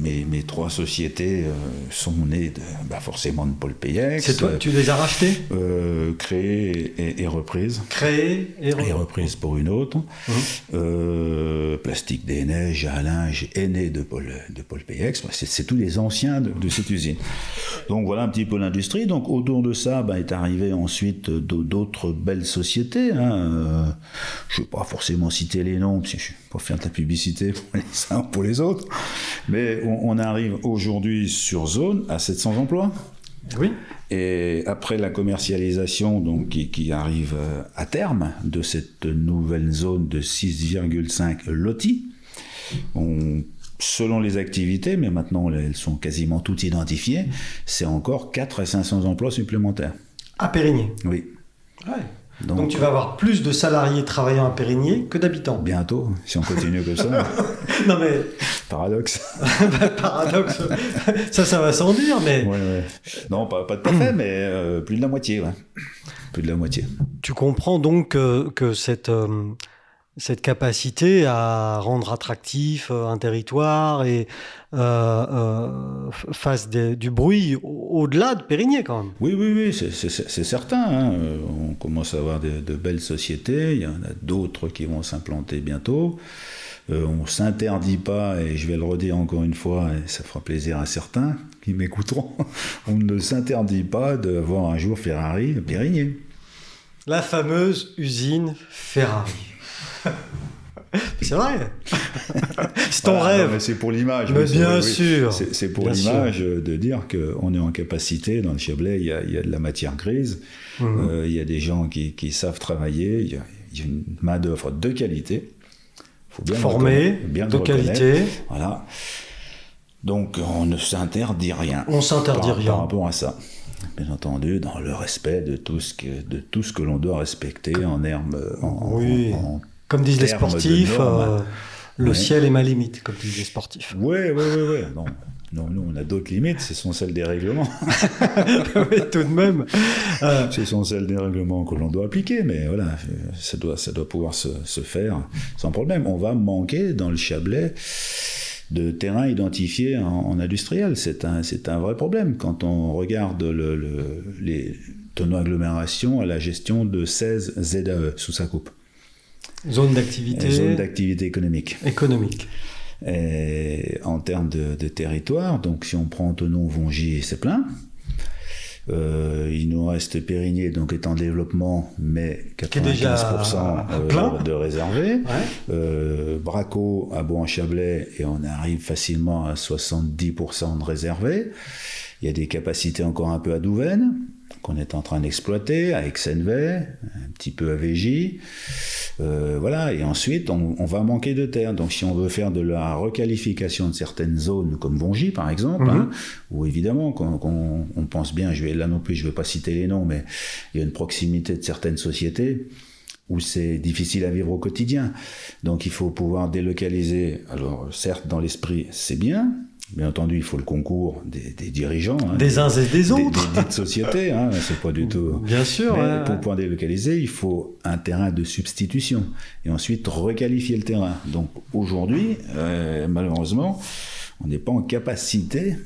Speaker 1: mes, mes trois sociétés euh, sont nées de, bah, forcément de Paul Payex,
Speaker 2: C'est toi, tu les as rachetés,
Speaker 1: euh, créées et, et reprises.
Speaker 2: créés et,
Speaker 1: et reprise pour une autre.
Speaker 2: Mhm.
Speaker 1: Euh, Plastique des Neiges, à linge est né de Paul, de Paul Payex. C'est, c'est tous les anciens de, de cette usine. Donc voilà un petit peu l'industrie. Donc autour de ça ben, est arrivé ensuite d'au- d'autres belles sociétés. hein. Je ne vais pas forcément citer les noms, parce que je ne pas faire de la publicité pour les uns ou pour les autres. Mais on, on arrive aujourd'hui sur zone à 700 emplois.
Speaker 2: Oui.
Speaker 1: Et après la commercialisation donc, qui, qui arrive euh, à terme de cette nouvelle zone de 6,5 lotis, on- selon les activités, mais maintenant elles sont quasiment toutes identifiées, c'est encore 4 à 500 emplois supplémentaires.
Speaker 2: À Périgny.
Speaker 1: Oui.
Speaker 2: Donc,
Speaker 1: Donc,
Speaker 2: tu vas avoir plus de salariés travaillant à Périgny que d'habitants.
Speaker 1: bientôt, si on continue comme ça,
Speaker 2: non mais
Speaker 1: paradoxe.
Speaker 2: bah, paradoxe, ça ça va sans dire, mais
Speaker 1: Ouais, ouais. Non, pas, pas tout à fait, mais euh, plus de la moitié. Ouais. Plus de la moitié.
Speaker 2: tu comprends donc que, que cette, euh, cette capacité à rendre attractif euh, un territoire et euh, euh, fasse des- du bruit au- au-delà de Périgny quand même.
Speaker 1: Oui, oui, oui, c'est- certain. hein. On commence à avoir de, de belles sociétés. Il y en a d'autres qui vont s'implanter bientôt. Euh, on s'interdit pas, et je vais le redire encore une fois, et ça fera plaisir à certains qui m'écouteront, on ne s'interdit pas d'avoir un jour Ferrari à Périgné.
Speaker 2: La fameuse usine Ferrari. C'est vrai. c'est ton rêve.
Speaker 1: C'est pour l'image.
Speaker 2: Mais bien sûr.
Speaker 1: C'est pour l'image de dire qu'on est en capacité, dans le Chablais, il y a, il y a de la matière grise,
Speaker 2: Mhm.
Speaker 1: euh, il y a des gens qui, qui savent travailler, il y a, il y a une main-d'œuvre de qualité. Faut bien
Speaker 2: de qualité.
Speaker 1: Voilà. Donc on ne s'interdit rien.
Speaker 2: On s'interdit rien.
Speaker 1: Par rapport à ça. Bien entendu, dans le respect de tout ce que, de tout ce que l'on doit respecter en herbe. En,
Speaker 2: Oui.
Speaker 1: en- en-
Speaker 2: Comme disent les sportifs,
Speaker 1: normes.
Speaker 2: euh, le
Speaker 1: Ouais.
Speaker 2: ciel est ma limite, comme disent les sportifs.
Speaker 1: Ouais, ouais, ouais. Non, non, nous, on a d'autres limites, ce sont celles des règlements.
Speaker 2: oui, tout de même. Euh,
Speaker 1: Ce sont celles des règlements que l'on doit appliquer, mais voilà, ça doit, ça doit pouvoir se, se faire sans problème. On va manquer dans le Chablais de terrain identifié en, en industriel. C'est un, c'est un vrai problème. Quand on regarde le, le- les tonneaux agglomération à la gestion de 16 ZAE sous sa coupe,
Speaker 2: zone d'activité
Speaker 1: zone d'activité économique.
Speaker 2: économique.
Speaker 1: Et en termes de, de territoire, donc si on prend Tonon, Vongy, c'est plein. Euh, il nous reste Périgné, donc est en développement, mais
Speaker 2: Qui est déjà
Speaker 1: 95% euh, de réservé.
Speaker 2: Ouais.
Speaker 1: Euh, Braco à Bourg-en-Chablais, et on arrive facilement à 70% de réservé. Il y a des capacités encore un peu à Douvaine, qu'on est en train d'exploiter, à Exenvey, un petit peu à. Euh, voilà, et ensuite, on, on va manquer de terre. Donc, si on veut faire de la requalification de certaines zones, comme Vongy, par exemple,
Speaker 2: Mhm.
Speaker 1: hein, où évidemment, quand, quand on pense bien, je vais, là non plus, je ne vais pas citer les noms, mais il y a une proximité de certaines sociétés où c'est difficile à vivre au quotidien. Donc, il faut pouvoir délocaliser. Alors, certes, dans l'esprit, c'est bien. Bien entendu, il faut le concours des, des dirigeants. hein,
Speaker 2: Des uns et des
Speaker 1: des,
Speaker 2: autres.
Speaker 1: des dites sociétés, hein, c'est pas du tout.
Speaker 2: Bien sûr.
Speaker 1: Mais pour pouvoir délocaliser, il faut un terrain de substitution et ensuite requalifier le terrain. Donc aujourd'hui, euh, malheureusement, on n'est pas en capacité,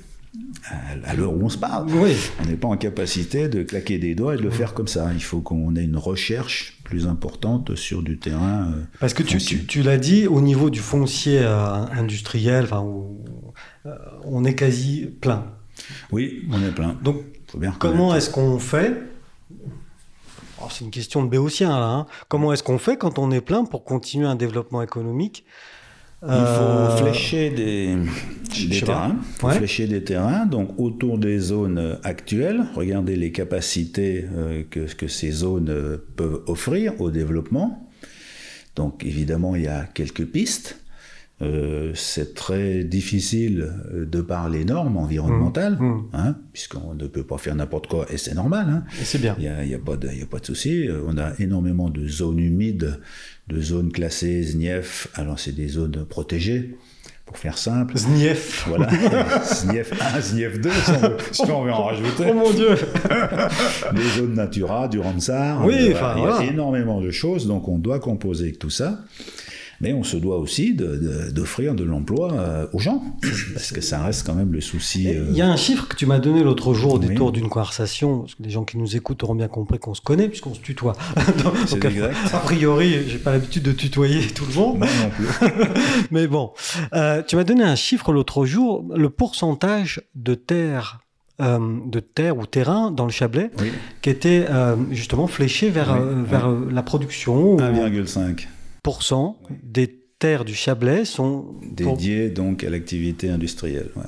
Speaker 1: à, l'heure où on se parle,
Speaker 2: Oui.
Speaker 1: on n'est pas en capacité de claquer des doigts et de le faire comme ça. Il faut qu'on ait une recherche plus importante sur du terrain. euh,
Speaker 2: Parce que tu,
Speaker 1: foncier.
Speaker 2: tu, tu l'as dit, au niveau du foncier euh, industriel, enfin, on est quasi plein.
Speaker 1: Oui, on est plein.
Speaker 2: Donc,
Speaker 1: Faut bien
Speaker 2: comment est-ce qu'on fait Oh, C'est une question de béotien, là. hein. Comment est-ce qu'on fait quand on est plein pour continuer un développement économique
Speaker 1: Il
Speaker 2: Euh,
Speaker 1: faut flécher des, terrains.
Speaker 2: Ouais.
Speaker 1: flécher des terrains. Donc, autour des zones euh, actuelles, regardez les capacités euh, que, que ces zones euh, peuvent offrir au développement. Donc, évidemment, il y a quelques pistes. Euh, c'est très difficile euh, de par les normes environnementales,
Speaker 2: Mmh.
Speaker 1: hein, puisqu'on ne peut pas faire n'importe quoi, et c'est normal. hein.
Speaker 2: Et C'est bien.
Speaker 1: Il n'y a, y a pas de, il y a pas de souci. Euh, On a énormément de zones humides, de zones classées SNIEF. Alors, c'est des zones protégées, pour faire simple.
Speaker 2: Znief.
Speaker 1: Voilà, SNIEF 1, SNIEF 2, si on veut, si on veut en rajouter.
Speaker 2: Oh mon Dieu
Speaker 1: Les zones Natura, du Ramsar.
Speaker 2: Oui, enfin,
Speaker 1: il y a
Speaker 2: voilà.
Speaker 1: énormément de choses, donc on doit composer avec tout ça. Mais on se doit aussi de- de- d'offrir de, l'emploi euh, aux gens, parce que ça reste quand même le souci. euh,
Speaker 2: Il y a un chiffre que tu m'as donné l'autre jour au
Speaker 1: Oui.
Speaker 2: détour d'une conversation, parce que les gens qui nous écoutent auront bien compris qu'on se connaît, puisqu'on se tutoie. Donc,
Speaker 1: exact.
Speaker 2: A priori, j'ai pas l'habitude de tutoyer tout le monde.
Speaker 1: Moi non plus.
Speaker 2: Mais bon, Euh, tu m'as donné un chiffre l'autre jour, le pourcentage de terre, euh, de terre ou terrain dans le Chablais
Speaker 1: Oui,
Speaker 2: qui était euh, justement fléché vers,
Speaker 1: Oui, oui.
Speaker 2: vers euh, la production. où
Speaker 1: 1,5.
Speaker 2: 1% des terres du Chablais sont pour-
Speaker 1: Dédié donc à l'activité industrielle. ouais.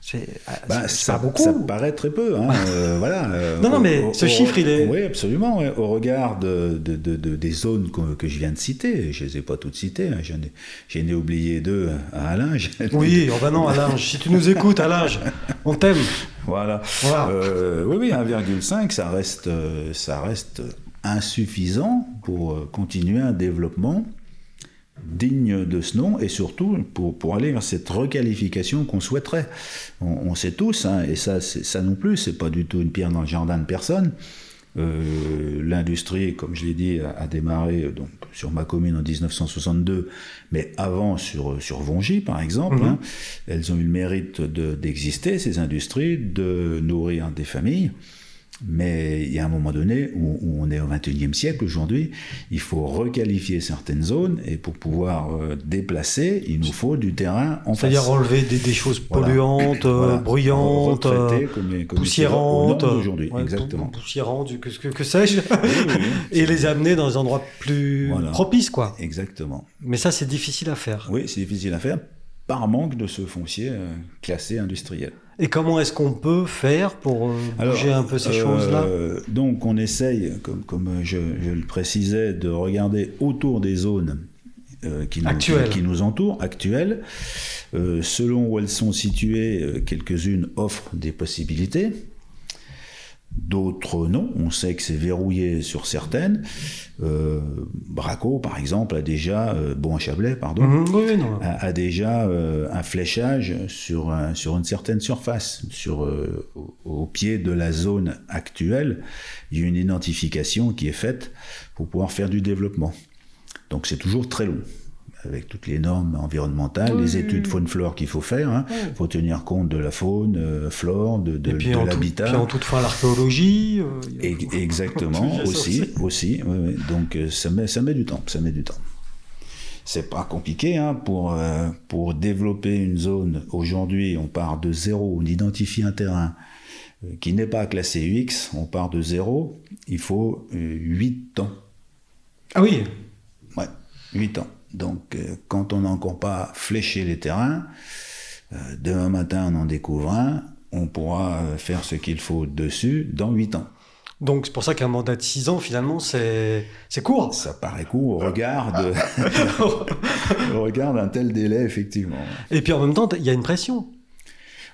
Speaker 2: C'est ah,
Speaker 1: Bah, ça,
Speaker 2: pas beaucoup.
Speaker 1: ça paraît très peu. Hein, euh, voilà, euh,
Speaker 2: Non, non, mais ce chiffre, il est-
Speaker 1: Oui, absolument. ouais, au regard de, de- de- de- des zones que, que je viens de citer, je ne les ai pas toutes citées. hein, J'en ai, ai oublié deux à Alain.
Speaker 2: Oui, oh bah non, Alain, si tu nous écoutes, Alain, je- on t'aime.
Speaker 1: Voilà.
Speaker 2: Voilà.
Speaker 1: Euh, oui, oui, 1,5, ça reste, euh, ça reste insuffisant pour euh, continuer un développement digne de ce nom et surtout pour, pour aller vers cette requalification qu'on souhaiterait. On, on sait tous, hein, et ça, ça non plus, c'est pas du tout une pierre dans le jardin de personne. Euh, L'industrie, comme je l'ai dit, a, a démarré euh, donc, sur ma commune en 1962, mais avant sur, sur Vongy, par exemple.
Speaker 2: Mhm.
Speaker 1: hein. elles ont eu le mérite de- d'exister, ces industries, de nourrir des familles. Mais il y a un moment donné où, où on est au 21e siècle aujourd'hui, il faut requalifier certaines zones et pour pouvoir euh, déplacer, il nous faut du terrain en face.
Speaker 2: C'est-à-dire enlever des, des choses polluantes, euh,
Speaker 1: Voilà.
Speaker 2: bruyantes, euh,
Speaker 1: comme- comme
Speaker 2: poussiérantes, ouais,
Speaker 1: exactement.
Speaker 2: pou- poussiérantes, que, que, que sais-je,
Speaker 1: Oui, oui, oui.
Speaker 2: et les amener dans des endroits plus
Speaker 1: Voilà.
Speaker 2: propices, quoi.
Speaker 1: Exactement.
Speaker 2: Mais ça, c'est difficile à faire.
Speaker 1: Oui, c'est difficile à faire par manque de ce foncier classé industriel.
Speaker 2: Et comment est-ce qu'on peut faire pour euh,
Speaker 1: Alors,
Speaker 2: bouger un peu ces
Speaker 1: euh,
Speaker 2: choses-là?
Speaker 1: Donc on essaye, comme, comme je, je le précisais, de regarder autour des zones euh, qui, nous,
Speaker 2: Actuelles.
Speaker 1: qui nous entourent, actuelles. Euh, selon où elles sont situées, quelques-unes offrent des possibilités. D'autres non, on sait que c'est verrouillé sur certaines. Euh, Braco, par exemple, a déjà, euh, bon Chablais, pardon,
Speaker 2: Mhm, oui, oui, non.
Speaker 1: a, a déjà euh, un fléchage sur, un- sur une certaine surface. Sur, au, au pied de la zone actuelle, il y a une identification qui est faite pour pouvoir faire du développement. Donc c'est toujours très long, avec toutes les normes environnementales,
Speaker 2: Oui,
Speaker 1: les études faune-flore qu'il faut faire. Il faut tenir compte de la faune, euh, flore, de, de, de
Speaker 2: en tout,
Speaker 1: l'habitat.
Speaker 2: puis en toute fin, l'archéologie. euh,
Speaker 1: Exactement, aussi,
Speaker 2: aussi.
Speaker 1: aussi. oui, oui. Donc euh, ça met, ça met du temps, ça met du temps. C'est pas compliqué hein, pour euh, pour développer une zone. Aujourd'hui, on part de zéro, on identifie un terrain qui n'est pas classé UX, on part de zéro. Il faut euh, 8 ans.
Speaker 2: Ah oui,
Speaker 1: Ouais, 8 ans. Donc euh, quand on n'a encore pas fléché les terrains, euh, demain matin on en découvre un, on pourra euh, faire ce qu'il faut dessus dans 8 ans.
Speaker 2: donc c'est pour ça qu'un mandat de 6 ans, finalement, c'est c'est court.
Speaker 1: Ça paraît court au regard, de, au regard d'un tel délai, effectivement.
Speaker 2: Et puis en même temps, il y a une pression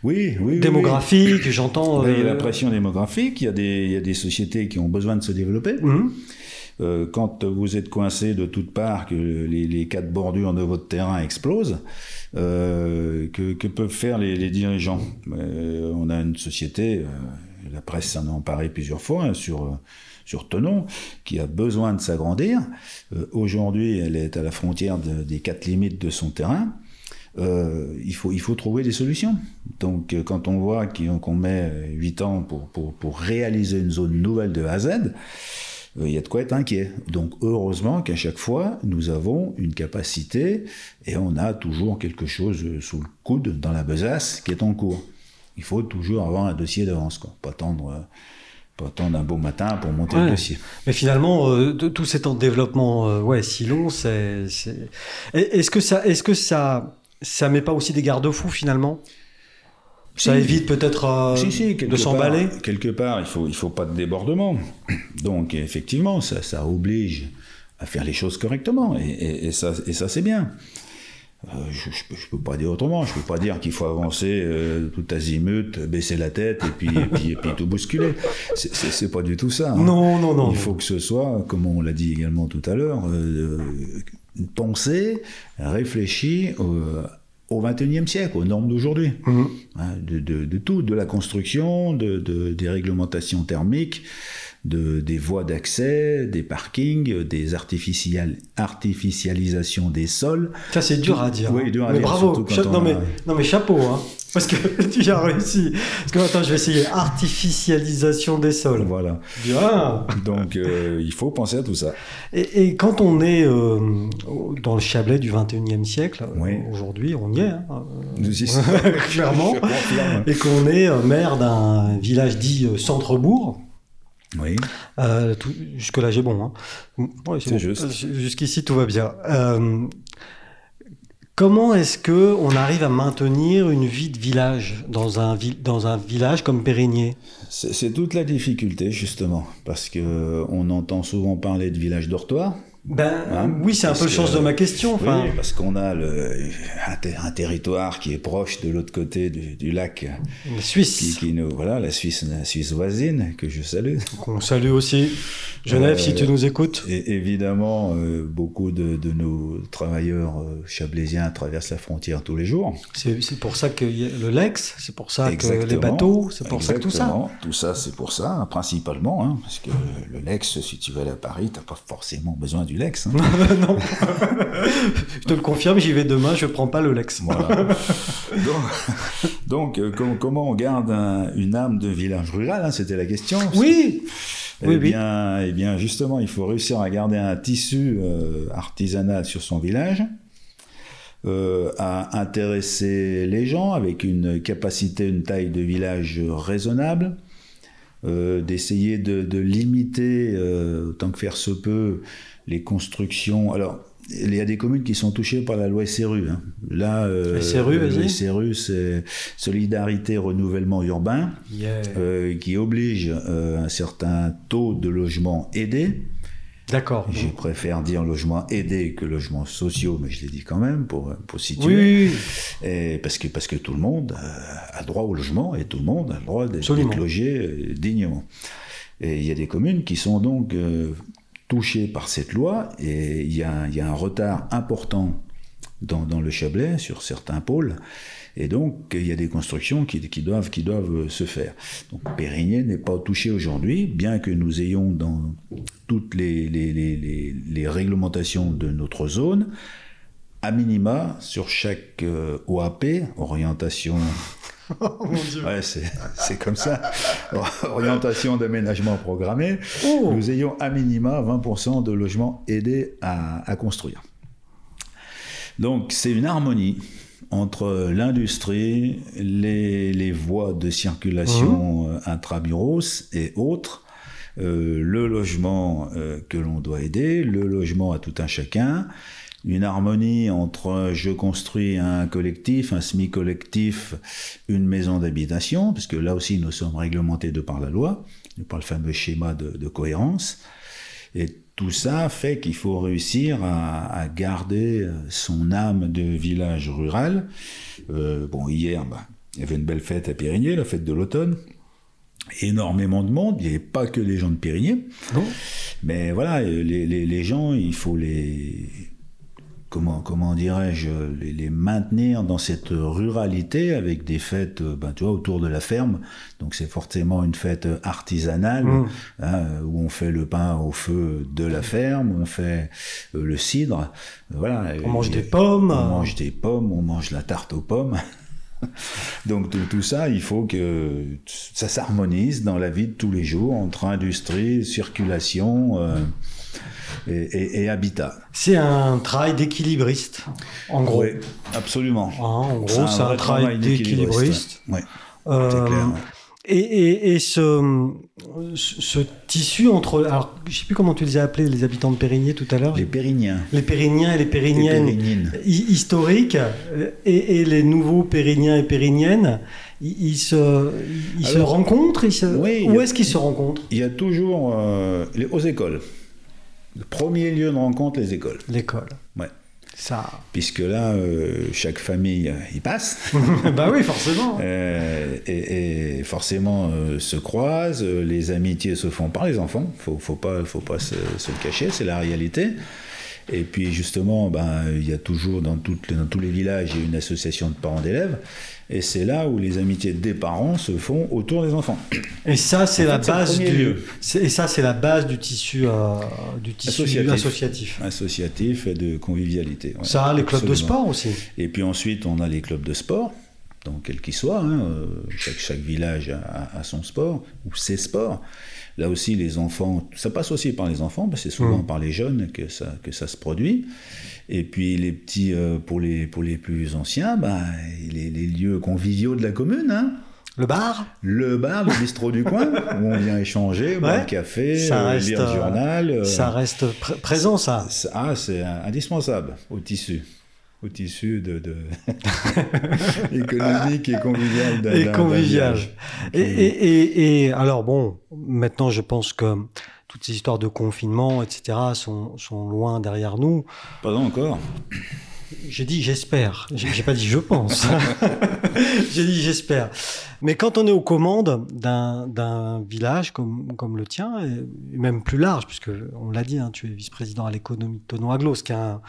Speaker 1: Oui, oui.
Speaker 2: démographique, j'entends.
Speaker 1: oui. Il y a
Speaker 2: euh,
Speaker 1: la pression démographique, il y, a des, il y a des sociétés qui ont besoin de se développer.
Speaker 2: mhm.
Speaker 1: Euh, quand vous êtes coincé de toutes parts, que les, quatre bordures de votre terrain explosent, euh, que, que peuvent faire les, les dirigeants? Euh, On a une société, euh, la presse s'en a emparé plusieurs fois hein, sur, sur Tenon, qui a besoin de s'agrandir. Euh, Aujourd'hui, elle est à la frontière de- des quatre limites de son terrain. Euh, il, faut, il faut trouver des solutions. Donc, quand on voit qu'on met 8 ans pour, pour, pour réaliser une zone nouvelle de A à Z, il y a de quoi être inquiet. Donc heureusement qu'à chaque fois, nous avons une capacité et on a toujours quelque chose euh, sous le coude dans la besace qui est en cours. Il faut toujours avoir un dossier d'avance, quoi. Pas attendre, euh, pas attendre un beau matin pour monter
Speaker 2: Ouais.
Speaker 1: le dossier.
Speaker 2: Mais finalement, euh, tous ces temps de développement, euh, ouais, si long, c'est. Et- Est-ce que ça, est-ce que ça, ça met pas aussi des garde-fous finalement? Ça
Speaker 1: Si.
Speaker 2: évite peut-être euh,
Speaker 1: Si, si, quelque
Speaker 2: de s'emballer.
Speaker 1: Quelque part, il faut, il faut pas de débordement. Donc, effectivement, ça, ça oblige à faire les choses correctement. Et, et- et ça, et ça c'est bien. Euh, je, je, peux- pas dire autrement. Je peux pas dire qu'il faut avancer euh, tout azimut, baisser la tête et puis, et puis, et puis tout bousculer. C'est- pas du tout ça. hein.
Speaker 2: Non, non, non.
Speaker 1: Il faut que ce soit, comme on l'a dit également tout à l'heure, euh, pensé, réfléchi au XXIe siècle, aux normes d'aujourd'hui.
Speaker 2: Mhm.
Speaker 1: Hein, de, de- de tout, de la construction, de, de- des réglementations thermiques, de, des voies d'accès, des parkings, des artificial, artificialisations des sols.
Speaker 2: Ça, c'est dur à dire.
Speaker 1: Oui,
Speaker 2: hein.
Speaker 1: dur à
Speaker 2: mais
Speaker 1: dire,
Speaker 2: bravo.
Speaker 1: surtout quand
Speaker 2: Cha-
Speaker 1: on
Speaker 2: non, mais, non, mais chapeau, hein. Parce que tu as réussi. Parce que attends, je vais essayer. Artificialisation des sols.
Speaker 1: Voilà.
Speaker 2: Bien.
Speaker 1: Donc euh, il faut penser à tout ça.
Speaker 2: Et, et quand on est euh, dans le Chablais du 21e siècle,
Speaker 1: Oui.
Speaker 2: euh, aujourd'hui, on y est, hein,
Speaker 1: Nous y
Speaker 2: euh, clairement, et qu'on est maire d'un village dit centre-bourg.
Speaker 1: Oui.
Speaker 2: Jusque-là, j'ai bon. Hein. Ouais,
Speaker 1: C'est
Speaker 2: bon.
Speaker 1: juste.
Speaker 2: Jusqu'ici, tout va bien. Comment est-ce que on arrive à maintenir une vie de village dans un, dans un village comme Périgné
Speaker 1: C'est c'est toute la difficulté justement, parce que euh, on entend souvent parler de village dortoir.
Speaker 2: Ben
Speaker 1: Hein,
Speaker 2: oui, c'est un peu le sens de ma question. Enfin,
Speaker 1: Oui, parce qu'on a le, un, ter- un territoire qui est proche de l'autre côté du, du lac,
Speaker 2: la Suisse,
Speaker 1: qui nous, voilà, la Suisse, la Suisse voisine que je salue.
Speaker 2: qu'on salue aussi. Genève,
Speaker 1: Euh,
Speaker 2: si tu nous écoutes.
Speaker 1: Et évidemment, euh, beaucoup de, de nos travailleurs euh, chablaisiens traversent la frontière tous les jours.
Speaker 2: C'est pour ça que y a le Lex, c'est pour ça que les bateaux, c'est pour ça que tout ça.
Speaker 1: Tout ça, c'est pour ça, hein, principalement, hein, parce que le Lex, si tu vas aller à Paris, t'as pas forcément besoin d'une du Lex. hein.
Speaker 2: non. je te le confirme, j'y vais demain, je prends pas le Lex.
Speaker 1: Voilà. donc, donc, euh, com- comment on garde un- une âme de village rural hein, C'était la question.
Speaker 2: Oui,
Speaker 1: Eh
Speaker 2: oui, oui.
Speaker 1: bien, eh bien, justement, il faut réussir à garder un tissu euh, artisanal sur son village, euh, à intéresser les gens avec une capacité, une taille de village raisonnable, euh, d'essayer de, de limiter, euh, autant que faire se peut, les constructions. Alors, il y a des communes qui sont touchées par la loi SRU. hein. Là, euh,
Speaker 2: SRU,
Speaker 1: c'est Solidarité Renouvellement Urbain
Speaker 2: Yeah.
Speaker 1: euh, qui oblige euh, un certain taux de logements aidés.
Speaker 2: D'accord.
Speaker 1: Je préfère dire logements aidés que logements sociaux, mais je l'ai dit quand même pour, pour situer.
Speaker 2: Oui.
Speaker 1: Et parce, que, parce que tout le monde euh, a droit au logement et tout le monde a le droit d'être logé dignement. Et il y a des communes qui sont donc touchées par cette loi et il y a, un retard important dans, le Chablais sur certains pôles. Et donc, il y a des constructions qui, doivent, qui doivent se faire. Donc, Périgné n'est pas touché aujourd'hui, bien que nous ayons dans toutes les, les, les, les, les réglementations de notre zone, à minima, sur chaque euh, OAP, orientation
Speaker 2: Oh mon Dieu.
Speaker 1: Ouais, c'est comme ça. Orientation d'aménagement programmé.
Speaker 2: Oh.
Speaker 1: Nous ayons à minima 20% de logements aidés à, à construire. Donc c'est une harmonie entre l'industrie, les, les voies de circulation euh, intramuros et autres, euh, le logement euh, que l'on doit aider, le logement à tout un chacun, une harmonie entre je construis un collectif, un semi-collectif, une maison d'habitation, parce que là aussi nous sommes réglementés de par la loi, par le fameux schéma de, de cohérence. Et tout ça fait qu'il faut réussir à, à garder son âme de village rural. Euh, bon, hier, bah, il y avait une belle fête à Périgné, la fête de l'automne. Énormément de monde, il n'y avait pas que les gens de Périgné.
Speaker 2: Non.
Speaker 1: Mais voilà, les, les, les gens, il faut les. Comment, comment dirais-je, les, les maintenir dans cette ruralité avec des fêtes, euh, ben, tu vois, autour de la ferme. Donc c'est forcément une fête artisanale
Speaker 2: Mmh.
Speaker 1: hein, où on fait le pain au feu de la ferme, on fait euh, le cidre. Voilà.
Speaker 2: On mange des pommes.
Speaker 1: On mange des pommes, on mange la tarte aux pommes. Donc tout, tout ça, il faut que ça s'harmonise dans la vie de tous les jours entre industrie, circulation euh, et, et- et habitat.
Speaker 2: C'est un travail d'équilibriste, en gros.
Speaker 1: Oui, absolument.
Speaker 2: Hein, en gros,
Speaker 1: C'est
Speaker 2: un, travail d'équilibriste.
Speaker 1: Ouais,
Speaker 2: Euh,
Speaker 1: c'est clair. ouais.
Speaker 2: Et, et, et ce, ce tissu entre. Alors, je sais plus comment tu les as appelés, les habitants de Périgné tout à l'heure.
Speaker 1: Les Périgniens.
Speaker 2: Les Périgniens et les Périgniennes historiques et, et les nouveaux Périgniens et Périgniennes, ils, ils se, ils se
Speaker 1: Alors,
Speaker 2: rencontrent ils se-
Speaker 1: oui,
Speaker 2: Où est-ce qu'ils se rencontrent?
Speaker 1: Il y a toujours euh, les, aux écoles. Le premier lieu de rencontre, les écoles.
Speaker 2: L'école.
Speaker 1: Ouais.
Speaker 2: Ça.
Speaker 1: Puisque là, euh, chaque famille euh, y passe.
Speaker 2: bah oui, forcément.
Speaker 1: Euh, et, et forcément euh, se croisent, les amitiés se font par les enfants, faut, faut pas, faut pas se, se le cacher, c'est la réalité. Et puis justement, ben, il y a toujours dans, toutes les- dans tous les villages il y a une association de parents d'élèves, et c'est là où les amitiés des parents se font autour des enfants.
Speaker 2: Et ça, c'est
Speaker 1: En
Speaker 2: la
Speaker 1: fait,
Speaker 2: base du.
Speaker 1: lieu.
Speaker 2: c'est- Et ça, c'est la base du tissu, euh, du tissu
Speaker 1: Associatif.
Speaker 2: associatif.
Speaker 1: Associatif et de convivialité. ouais.
Speaker 2: Ça, les clubs de sport aussi.
Speaker 1: Et puis ensuite, on a les clubs de sport, donc quels qu'ils soient. hein, euh, chaque, chaque village a son sport ou ses sports. Là aussi, les enfants, ça passe aussi par les enfants, parce que c'est souvent
Speaker 2: Mm.
Speaker 1: par les jeunes que ça, que ça se produit. Et puis les petits, euh, pour, les, pour les plus anciens, bah, les, les lieux conviviaux de la commune. hein.
Speaker 2: Le bar?
Speaker 1: Le bar, le bistrot du coin, où on vient échanger, boire
Speaker 2: Ouais.
Speaker 1: le café,
Speaker 2: Ça
Speaker 1: euh,
Speaker 2: reste,
Speaker 1: lire le
Speaker 2: euh,
Speaker 1: journal. euh,
Speaker 2: Ça reste pr- présent, ça.
Speaker 1: ça- Ah, c'est indispensable au tissu. Au tissu de, de- économique et convivial d'un-
Speaker 2: Et convivial. Et, et, et, alors bon, maintenant je pense que toutes ces histoires de confinement, etc., sont, sont loin derrière nous.
Speaker 1: Pas encore.
Speaker 2: J'ai dit j'espère. J'ai pas dit je pense. J'ai dit j'espère. Mais quand on est aux commandes d'un d'un village comme, comme le tien, et même plus large, puisque on l'a dit, hein, tu es vice-président à l'économie de Tonon Aglo, ce qui est un,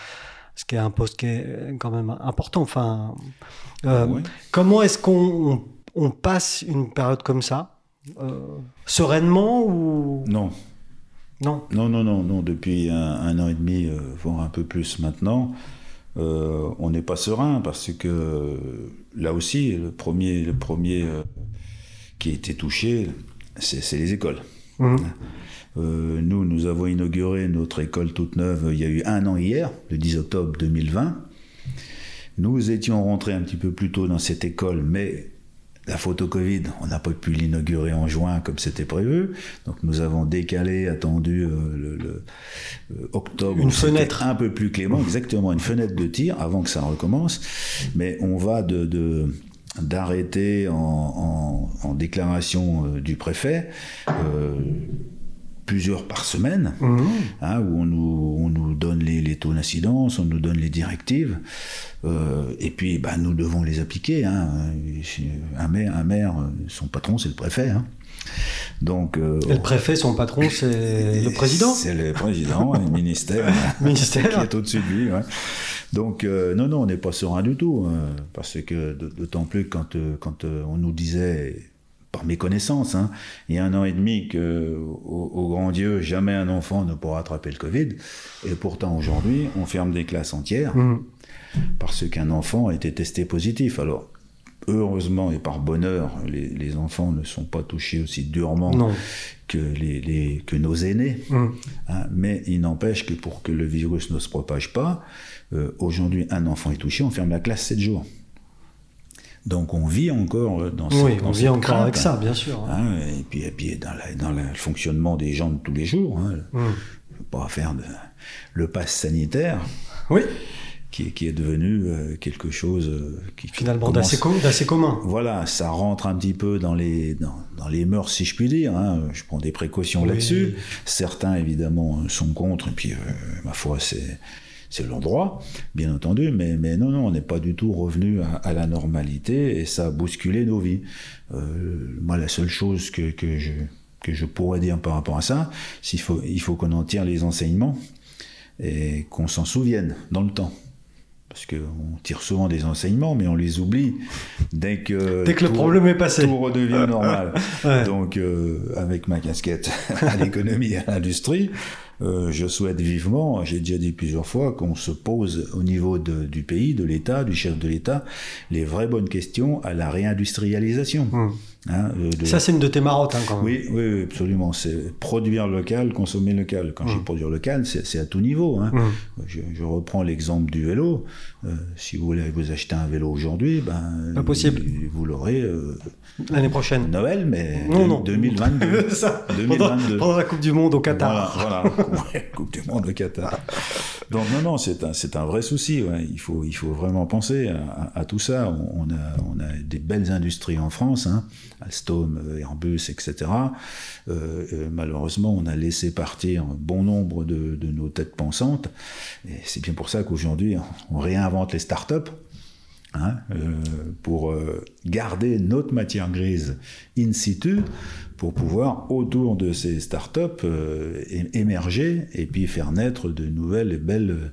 Speaker 2: ce qui est un poste qui est quand même important. Enfin, euh,
Speaker 1: Ouais.
Speaker 2: Comment est-ce qu'on on, on passe une période comme ça euh, Sereinement ou?
Speaker 1: Non.
Speaker 2: Non.
Speaker 1: Non, non, non, non. Depuis un, an et demi, voire un peu plus maintenant, on n'est pas serein parce que là aussi, le premier, le premier qui a été touché, c'est les écoles. Mmh. Euh, nous, nous avons inauguré notre école toute neuve il y a eu un an hier, le 10 octobre 2020. Nous étions rentrés un petit peu plus tôt dans cette école, mais la photo Covid, on n'a pas pu l'inaugurer en juin comme c'était prévu. Donc nous avons décalé, attendu euh, le, euh, octobre.
Speaker 2: Une fenêtre.
Speaker 1: Un peu plus clément, exactement, une fenêtre de tir avant que ça recommence. Mais on va de, d'arrêter en, déclaration du préfet plusieurs par semaine, mmh. hein, où on nous, on nous, donne les, taux d'incidence, on nous donne les directives, euh, et puis bah, nous devons les appliquer. Hein. Un maire, un maire, son patron, c'est le préfet. Hein. Donc, euh,
Speaker 2: et le préfet, son patron, c'est le président
Speaker 1: C'est le président, le ministère,
Speaker 2: ministère
Speaker 1: qui est au-dessus de lui. Donc, euh, non, non, on n'est pas serein du tout, parce que d'autant plus quand, quand on nous disait par méconnaissance, hein. il y a un an et demi que, au, grand Dieu, jamais un enfant ne pourra attraper le Covid. Et pourtant, aujourd'hui, on ferme des classes entières mmh. parce qu'un enfant a été testé positif. Alors, heureusement et par bonheur, les, enfants ne sont pas touchés aussi durement que, les, que nos aînés. Mmh. Hein. mais il n'empêche que pour que le virus ne se propage pas, euh, aujourd'hui, un enfant est touché, on ferme la classe 7 jours. Donc on vit encore dans,
Speaker 2: oui, on vit encore avec ça, bien sûr.
Speaker 1: Hein, et puis, et puis dans, dans, le fonctionnement des gens de tous les jours, hein, ne mm. pas faire de, le pass sanitaire.
Speaker 2: Oui.
Speaker 1: Qui, qui est devenu euh, quelque chose euh, qui
Speaker 2: finalement d'assez commun.
Speaker 1: Voilà, ça rentre un petit peu dans les dans, dans les mœurs si je puis dire. Hein. Je prends des précautions là-dessus. Certains évidemment sont contre et puis ma foi c'est c'est l'endroit, bien entendu, mais, mais non, non, on n'est pas du tout revenu à, la normalité et ça a bousculé nos vies. Euh, moi, la seule chose que, que, je, que je pourrais dire par rapport à ça, c'est qu'il faut, il faut qu'on en tire les enseignements et qu'on s'en souvienne dans le temps parce qu'on tire souvent des enseignements, mais on les oublie dès que,
Speaker 2: dès que le problème est passé.
Speaker 1: Tout redevient normal. Donc, euh, avec ma casquette à l'économie et à l'industrie, euh, je souhaite vivement, j'ai déjà dit plusieurs fois, qu'on se pose au niveau du pays, de l'État, du chef de l'État, les vraies bonnes questions à la réindustrialisation.
Speaker 2: Hum. Hein, euh, Ça, c'est une de tes marottes, hein, quand même.
Speaker 1: Oui, oui, absolument. C'est produire local, consommer local. Quand je dis hum. produire local, c'est à tout niveau. Hein. Hum. Je, je, reprends l'exemple du vélo. Euh, si vous voulez vous acheter un vélo aujourd'hui, ben,
Speaker 2: Pas possible.
Speaker 1: vous l'aurez
Speaker 2: l'année prochaine.
Speaker 1: Noël, mais non, non. 2022.
Speaker 2: Ça, 2022. Pendant, la Coupe du Monde au Qatar.
Speaker 1: Voilà, voilà. Coupe du Monde au Qatar. Donc non, non, c'est un, un vrai souci. Ouais. Il, faut, il faut vraiment penser à, à, tout ça. On, a, on a des belles industries en France, hein. Alstom, euh, Airbus, etc. Euh, euh, malheureusement, on a laissé partir bon nombre de, nos têtes pensantes. Et c'est bien pour ça qu'aujourd'hui, on réinvente les startups. Hein, pour garder notre matière grise in situ pour pouvoir, autour de ces startups, émerger et puis faire naître de nouvelles et belles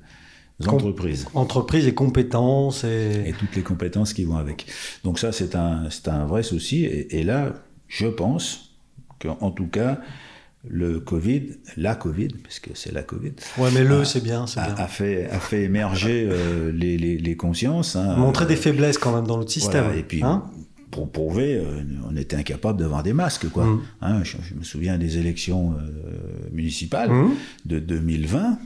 Speaker 1: entreprises.
Speaker 2: entreprises et compétences.
Speaker 1: Et... et... toutes les compétences qui vont avec. Donc ça, c'est un, un vrai souci. Et, et là, je pense qu'en tout cas, le Covid, la Covid, parce que c'est la Covid.
Speaker 2: Ouais, mais le, c'est bien,
Speaker 1: a, bien. A, fait, a fait émerger euh, les, les, les, consciences. Hein,
Speaker 2: Montrer des faiblesses quand même dans notre système.
Speaker 1: et puis, hein pour prouver, euh, on était incapable d'avoir des masques, quoi. Mmh. Hein, je, me souviens des élections euh, municipales mmh. de 2020.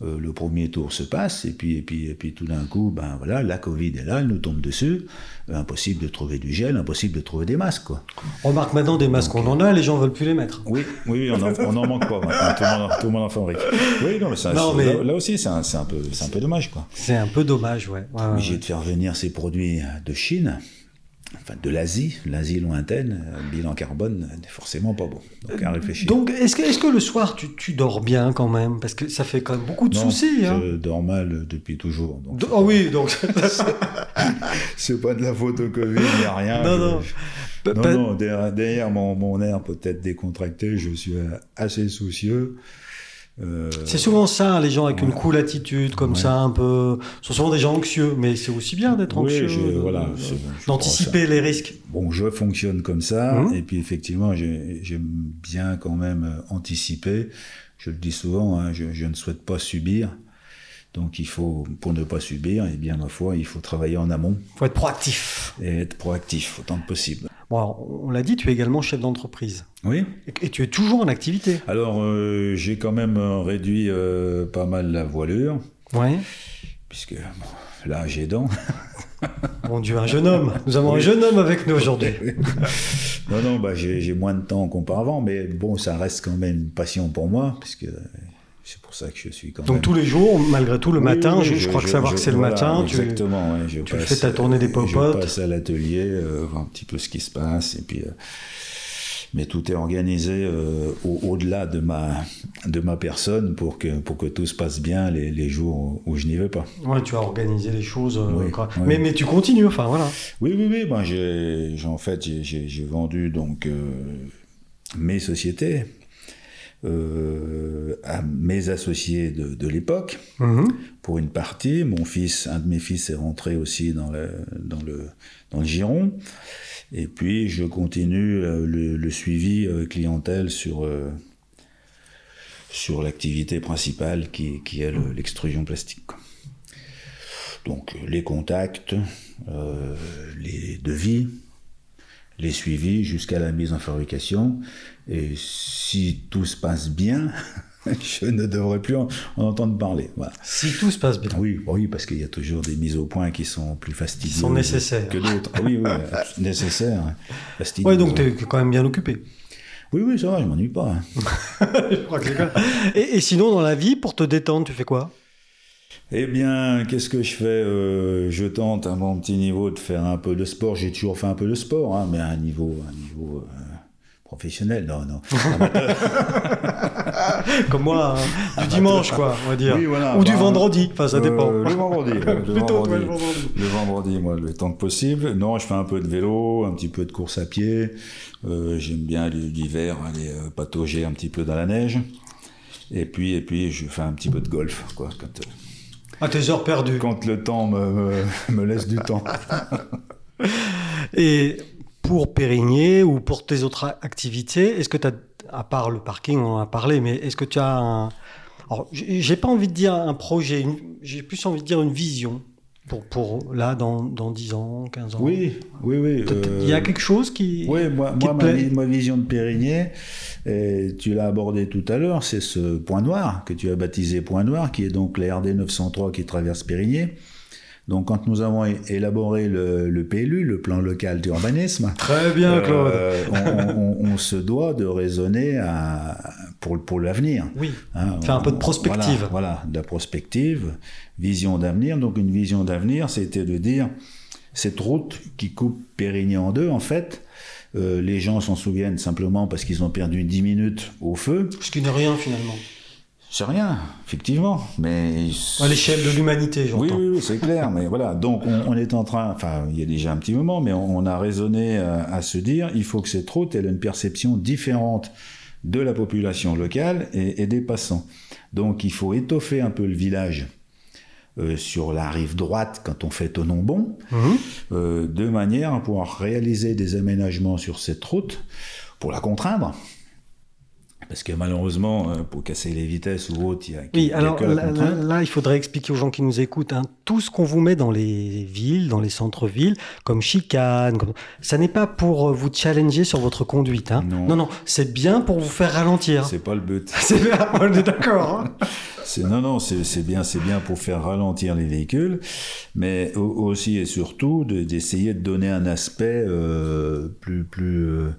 Speaker 1: Euh, le premier tour se passe, et puis, et puis, et puis tout d'un coup, ben voilà, la Covid est là, elle nous tombe dessus. impossible de trouver du gel, impossible de trouver des masques. Quoi.
Speaker 2: On remarque maintenant des masques, on en a, les gens veulent plus les mettre.
Speaker 1: Oui, oui, on n'en manque pas maintenant, tout le, monde, en fabrique. Oui, non, mais, ça, non, mais... Là, aussi, c'est un, un, peu, un peu dommage. quoi.
Speaker 2: C'est un peu dommage, ouais. ouais
Speaker 1: Obligé de faire venir ces produits de Chine enfin de l'Asie, l'Asie lointaine, le bilan carbone n'est forcément pas bon. Donc à réfléchir.
Speaker 2: Donc est-ce que, est que le soir tu, tu, dors bien quand même? Parce que ça fait quand même beaucoup de soucis. Hein.
Speaker 1: Je dors mal depuis toujours.
Speaker 2: Oh oui, donc.
Speaker 1: c'est pas de la photo Covid, il n'y a rien.
Speaker 2: Non, non.
Speaker 1: Non, non, derrière, mon, mon air peut-être décontracté, je suis assez soucieux. Euh,
Speaker 2: C'est souvent ça, les gens avec une cool attitude, comme
Speaker 1: Ouais.
Speaker 2: ça, un peu. Ce sont souvent des gens anxieux, mais c'est aussi bien d'être
Speaker 1: Oui,
Speaker 2: anxieux. de-
Speaker 1: voilà,
Speaker 2: D'anticiper les risques.
Speaker 1: Bon, je fonctionne comme ça,
Speaker 2: Mhm.
Speaker 1: et puis effectivement, j'ai- j'aime bien quand même euh, anticiper. Je le dis souvent, hein, je, je ne souhaite pas subir. Donc il faut, pour ne pas subir, et bien ma foi, il faut travailler en amont
Speaker 2: faut être proactif.
Speaker 1: et être proactif autant que possible.
Speaker 2: Bon, alors, on l'a dit, tu es également chef d'entreprise.
Speaker 1: Oui.
Speaker 2: Et, tu es toujours en activité.
Speaker 1: Alors euh, j'ai quand même euh, réduit euh, pas mal la voilure,
Speaker 2: Ouais.
Speaker 1: puisque bon, là j'ai dents.
Speaker 2: Mon Dieu, un jeune homme. Nous avons un
Speaker 1: Oui.
Speaker 2: jeune homme avec nous aujourd'hui.
Speaker 1: non, non, bah, j'ai moins de temps qu'auparavant, mais bon, ça reste quand même une passion pour moi, puisque c'est pour ça que je suis quand
Speaker 2: Donc
Speaker 1: même.
Speaker 2: tous les jours, malgré tout, le
Speaker 1: Oui,
Speaker 2: matin,
Speaker 1: oui,
Speaker 2: je, je crois que savoir
Speaker 1: je-
Speaker 2: que c'est le matin, tu,
Speaker 1: Exactement, ouais, je
Speaker 2: tu
Speaker 1: passe,
Speaker 2: fais ta tournée des
Speaker 1: euh,
Speaker 2: popotes.
Speaker 1: Je passe à l'atelier, euh, voir un petit peu ce qui se passe, et puis. euh, mais tout est organisé euh, au- au-delà de ma de ma personne pour que pour que tout se passe bien les, les jours où je n'y vais pas.
Speaker 2: ouais, tu as organisé les choses.
Speaker 1: Oui,
Speaker 2: quoi.
Speaker 1: oui.
Speaker 2: Mais, mais tu continues, enfin voilà.
Speaker 1: Oui, oui, oui. Ben, j'ai, en fait, j'ai, vendu donc mes sociétés euh, à mes associés de, de l'époque.
Speaker 2: Mhm.
Speaker 1: Pour une partie, mon fils, un de mes fils est rentré aussi dans le, dans le, dans le giron. Et puis, je continue euh, le, le suivi euh, clientèle sur, euh, sur l'activité principale qui, qui est le- l'extrusion plastique. Donc, les contacts, euh, les devis, les suivis jusqu'à la mise en fabrication. Et si tout se passe bien, je ne devrais plus en, en entendre parler. Voilà.
Speaker 2: Si tout se passe bien.
Speaker 1: Oui, oui, parce qu'il y a toujours des mises au point qui sont plus fastidieuses
Speaker 2: Qui sont nécessaires.
Speaker 1: que d'autres. Oui, oui, nécessaires, hein. fastidieuses.
Speaker 2: Ouais, donc tu es quand même bien occupé.
Speaker 1: Oui, oui, ça va, je m'ennuie pas. hein.
Speaker 2: Je crois que c'est clair. et, et sinon, dans la vie, pour te détendre, tu fais quoi?
Speaker 1: Eh bien, qu'est-ce que je fais Euh, Je tente à mon petit niveau de faire un peu de sport. J'ai toujours fait un peu de sport, hein, mais à un niveau, un niveau euh, professionnel. Non, non.
Speaker 2: Comme moi, hein, du dimanche, quoi, on va dire.
Speaker 1: Oui, voilà,
Speaker 2: Ou du
Speaker 1: bah,
Speaker 2: vendredi, enfin, ça
Speaker 1: Euh,
Speaker 2: dépend.
Speaker 1: le vendredi. le
Speaker 2: Plutôt,
Speaker 1: vendredi.
Speaker 2: le vendredi.
Speaker 1: Le vendredi, moi, le temps que possible. Non, je fais un peu de vélo, un petit peu de course à pied. Euh, J'aime bien l'hi- l'hiver aller euh, patauger un petit peu dans la neige. Et puis, et puis, je fais un petit peu de golf, quoi, quand, euh,
Speaker 2: À tes heures perdues.
Speaker 1: quand le temps me, me, me laisse du temps.
Speaker 2: Et pour Périgné ou pour tes autres activités, est-ce que tu as, à part le parking, on en a parlé, mais est-ce que tu as un. Alors, j'ai pas envie de dire un projet, j'ai plus envie de dire une vision pour, pour là, dans, dans 10 ans, 15 ans.
Speaker 1: Oui, oui, oui.
Speaker 2: T- Il y a
Speaker 1: euh,
Speaker 2: quelque chose qui.
Speaker 1: Oui, moi,
Speaker 2: qui
Speaker 1: moi ma vision de Périgné, et tu l'as abordé tout à l'heure, c'est ce point noir que tu as baptisé point noir, qui est donc la RD 903 qui traverse Périgné. Donc quand nous avons élaboré le, le PLU, le plan local d'urbanisme,
Speaker 2: Très bien, Claude.
Speaker 1: euh, on, on- on se doit de raisonner à, pour, pour l'avenir.
Speaker 2: Oui.
Speaker 1: Hein,
Speaker 2: Faire un peu de prospective.
Speaker 1: Voilà, voilà, de la prospective, vision d'avenir. Donc une vision d'avenir, c'était de dire cette route qui coupe Périgny en deux, en fait, euh, les gens s'en souviennent simplement parce qu'ils ont perdu 10 minutes au feu.
Speaker 2: Ce qui n'est rien finalement.
Speaker 1: C'est rien, effectivement, mais...
Speaker 2: À l'échelle de l'humanité,
Speaker 1: Oui,
Speaker 2: j'entends.
Speaker 1: oui, oui, c'est clair, mais voilà. Donc, on, on est en train, enfin, il y a déjà un petit moment, mais on, on a raisonné à, à se dire, il faut que cette route, elle ait une perception différente de la population locale et, et des passants. Donc, il faut étoffer un peu le village euh, sur la rive droite quand on fait Tonon Bon,
Speaker 2: Mhm.
Speaker 1: euh, de manière à pouvoir réaliser des aménagements sur cette route pour la contraindre. Parce que malheureusement, euh, pour casser les vitesses ou autre, il y a,
Speaker 2: Oui, alors là, là-
Speaker 1: contrainte.
Speaker 2: là, il faudrait expliquer aux gens qui nous écoutent, hein, tout ce qu'on vous met dans les villes, dans les centres-villes, comme chicane, comme- ça n'est pas pour euh, vous challenger sur votre conduite. Hein.
Speaker 1: Non.
Speaker 2: non, non, c'est bien pour vous faire ralentir.
Speaker 1: C'est pas le but.
Speaker 2: C'est bien, on est d'accord. hein.
Speaker 1: C'est non non c'est bien c'est bien pour faire ralentir les véhicules, mais au- aussi et surtout de- d'essayer de donner un aspect euh, plus plus euh,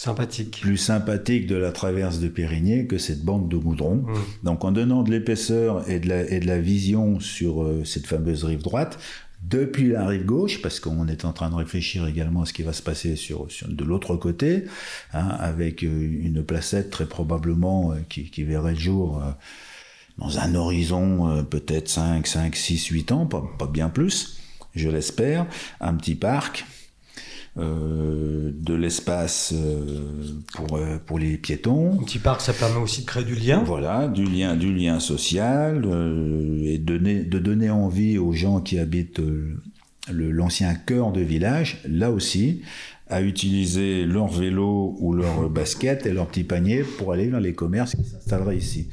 Speaker 2: Sympathique.
Speaker 1: plus sympathique de la traverse de Périgné que cette bande de goudron.
Speaker 2: Mm.
Speaker 1: Donc en donnant de l'épaisseur et de la et de la vision sur euh, cette fameuse rive droite. Depuis la rive gauche, parce qu'on est en train de réfléchir également à ce qui va se passer sur, sur- de l'autre côté, hein, avec euh, une placette très probablement euh, qui, qui verrait le jour euh, dans un horizon euh, peut-être 5, 5, 6, 8 ans, pas, pas bien plus, je l'espère, un petit parc euh, de l'espace pour, pour les piétons.
Speaker 2: Un petit parc, ça permet aussi de créer du lien.
Speaker 1: Voilà, du lien, du lien social et donner, de donner envie aux gens qui habitent l'ancien cœur de village, là aussi, à utiliser leur vélo ou leur basket et leur petit panier pour aller dans les commerces qui s'installeraient ici.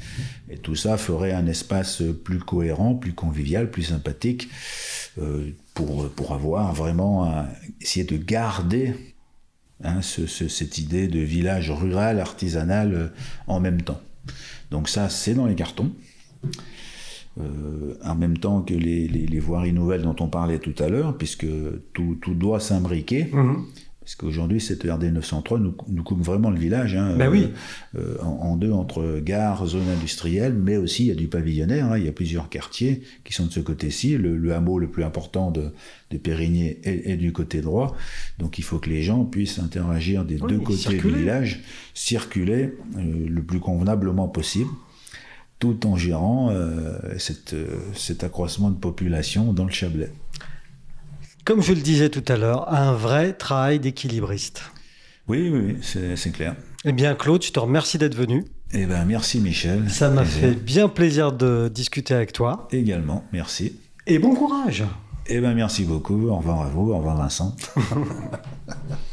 Speaker 1: Et tout ça ferait un espace plus cohérent, plus convivial, plus sympathique euh, pour, pour avoir vraiment essayer de garder hein, cette idée de village rural, artisanal euh, en même temps. Donc ça, c'est dans les cartons. Euh, en même temps que les, les, voiries nouvelles dont on parlait tout à l'heure, puisque tout, tout doit s'imbriquer. Mmh. Parce qu'aujourd'hui, cette RD 903 nous, nous, coupe vraiment le village. Hein,
Speaker 2: ben oui.
Speaker 1: Euh, en, deux, entre gare, zone industrielle, mais aussi il y a du pavillonnaire. Hein, il y a plusieurs quartiers qui sont de ce côté-ci. Le, hameau le plus important de, de Périgny est, du côté droit. Donc il faut que les gens puissent interagir des deux côtés du village, circuler euh, le plus convenablement possible tout en gérant euh, cet accroissement de population dans le Chablais
Speaker 2: comme je le disais tout à l'heure, un vrai travail d'équilibriste.
Speaker 1: Oui, oui, c'est clair.
Speaker 2: Eh bien, Claude, je te remercie d'être venu.
Speaker 1: Eh bien, merci Michel.
Speaker 2: Ça m'a fait bien plaisir de discuter avec toi.
Speaker 1: Également, merci.
Speaker 2: Et bon courage.
Speaker 1: Eh bien, merci beaucoup. Au revoir à vous. Au revoir Vincent.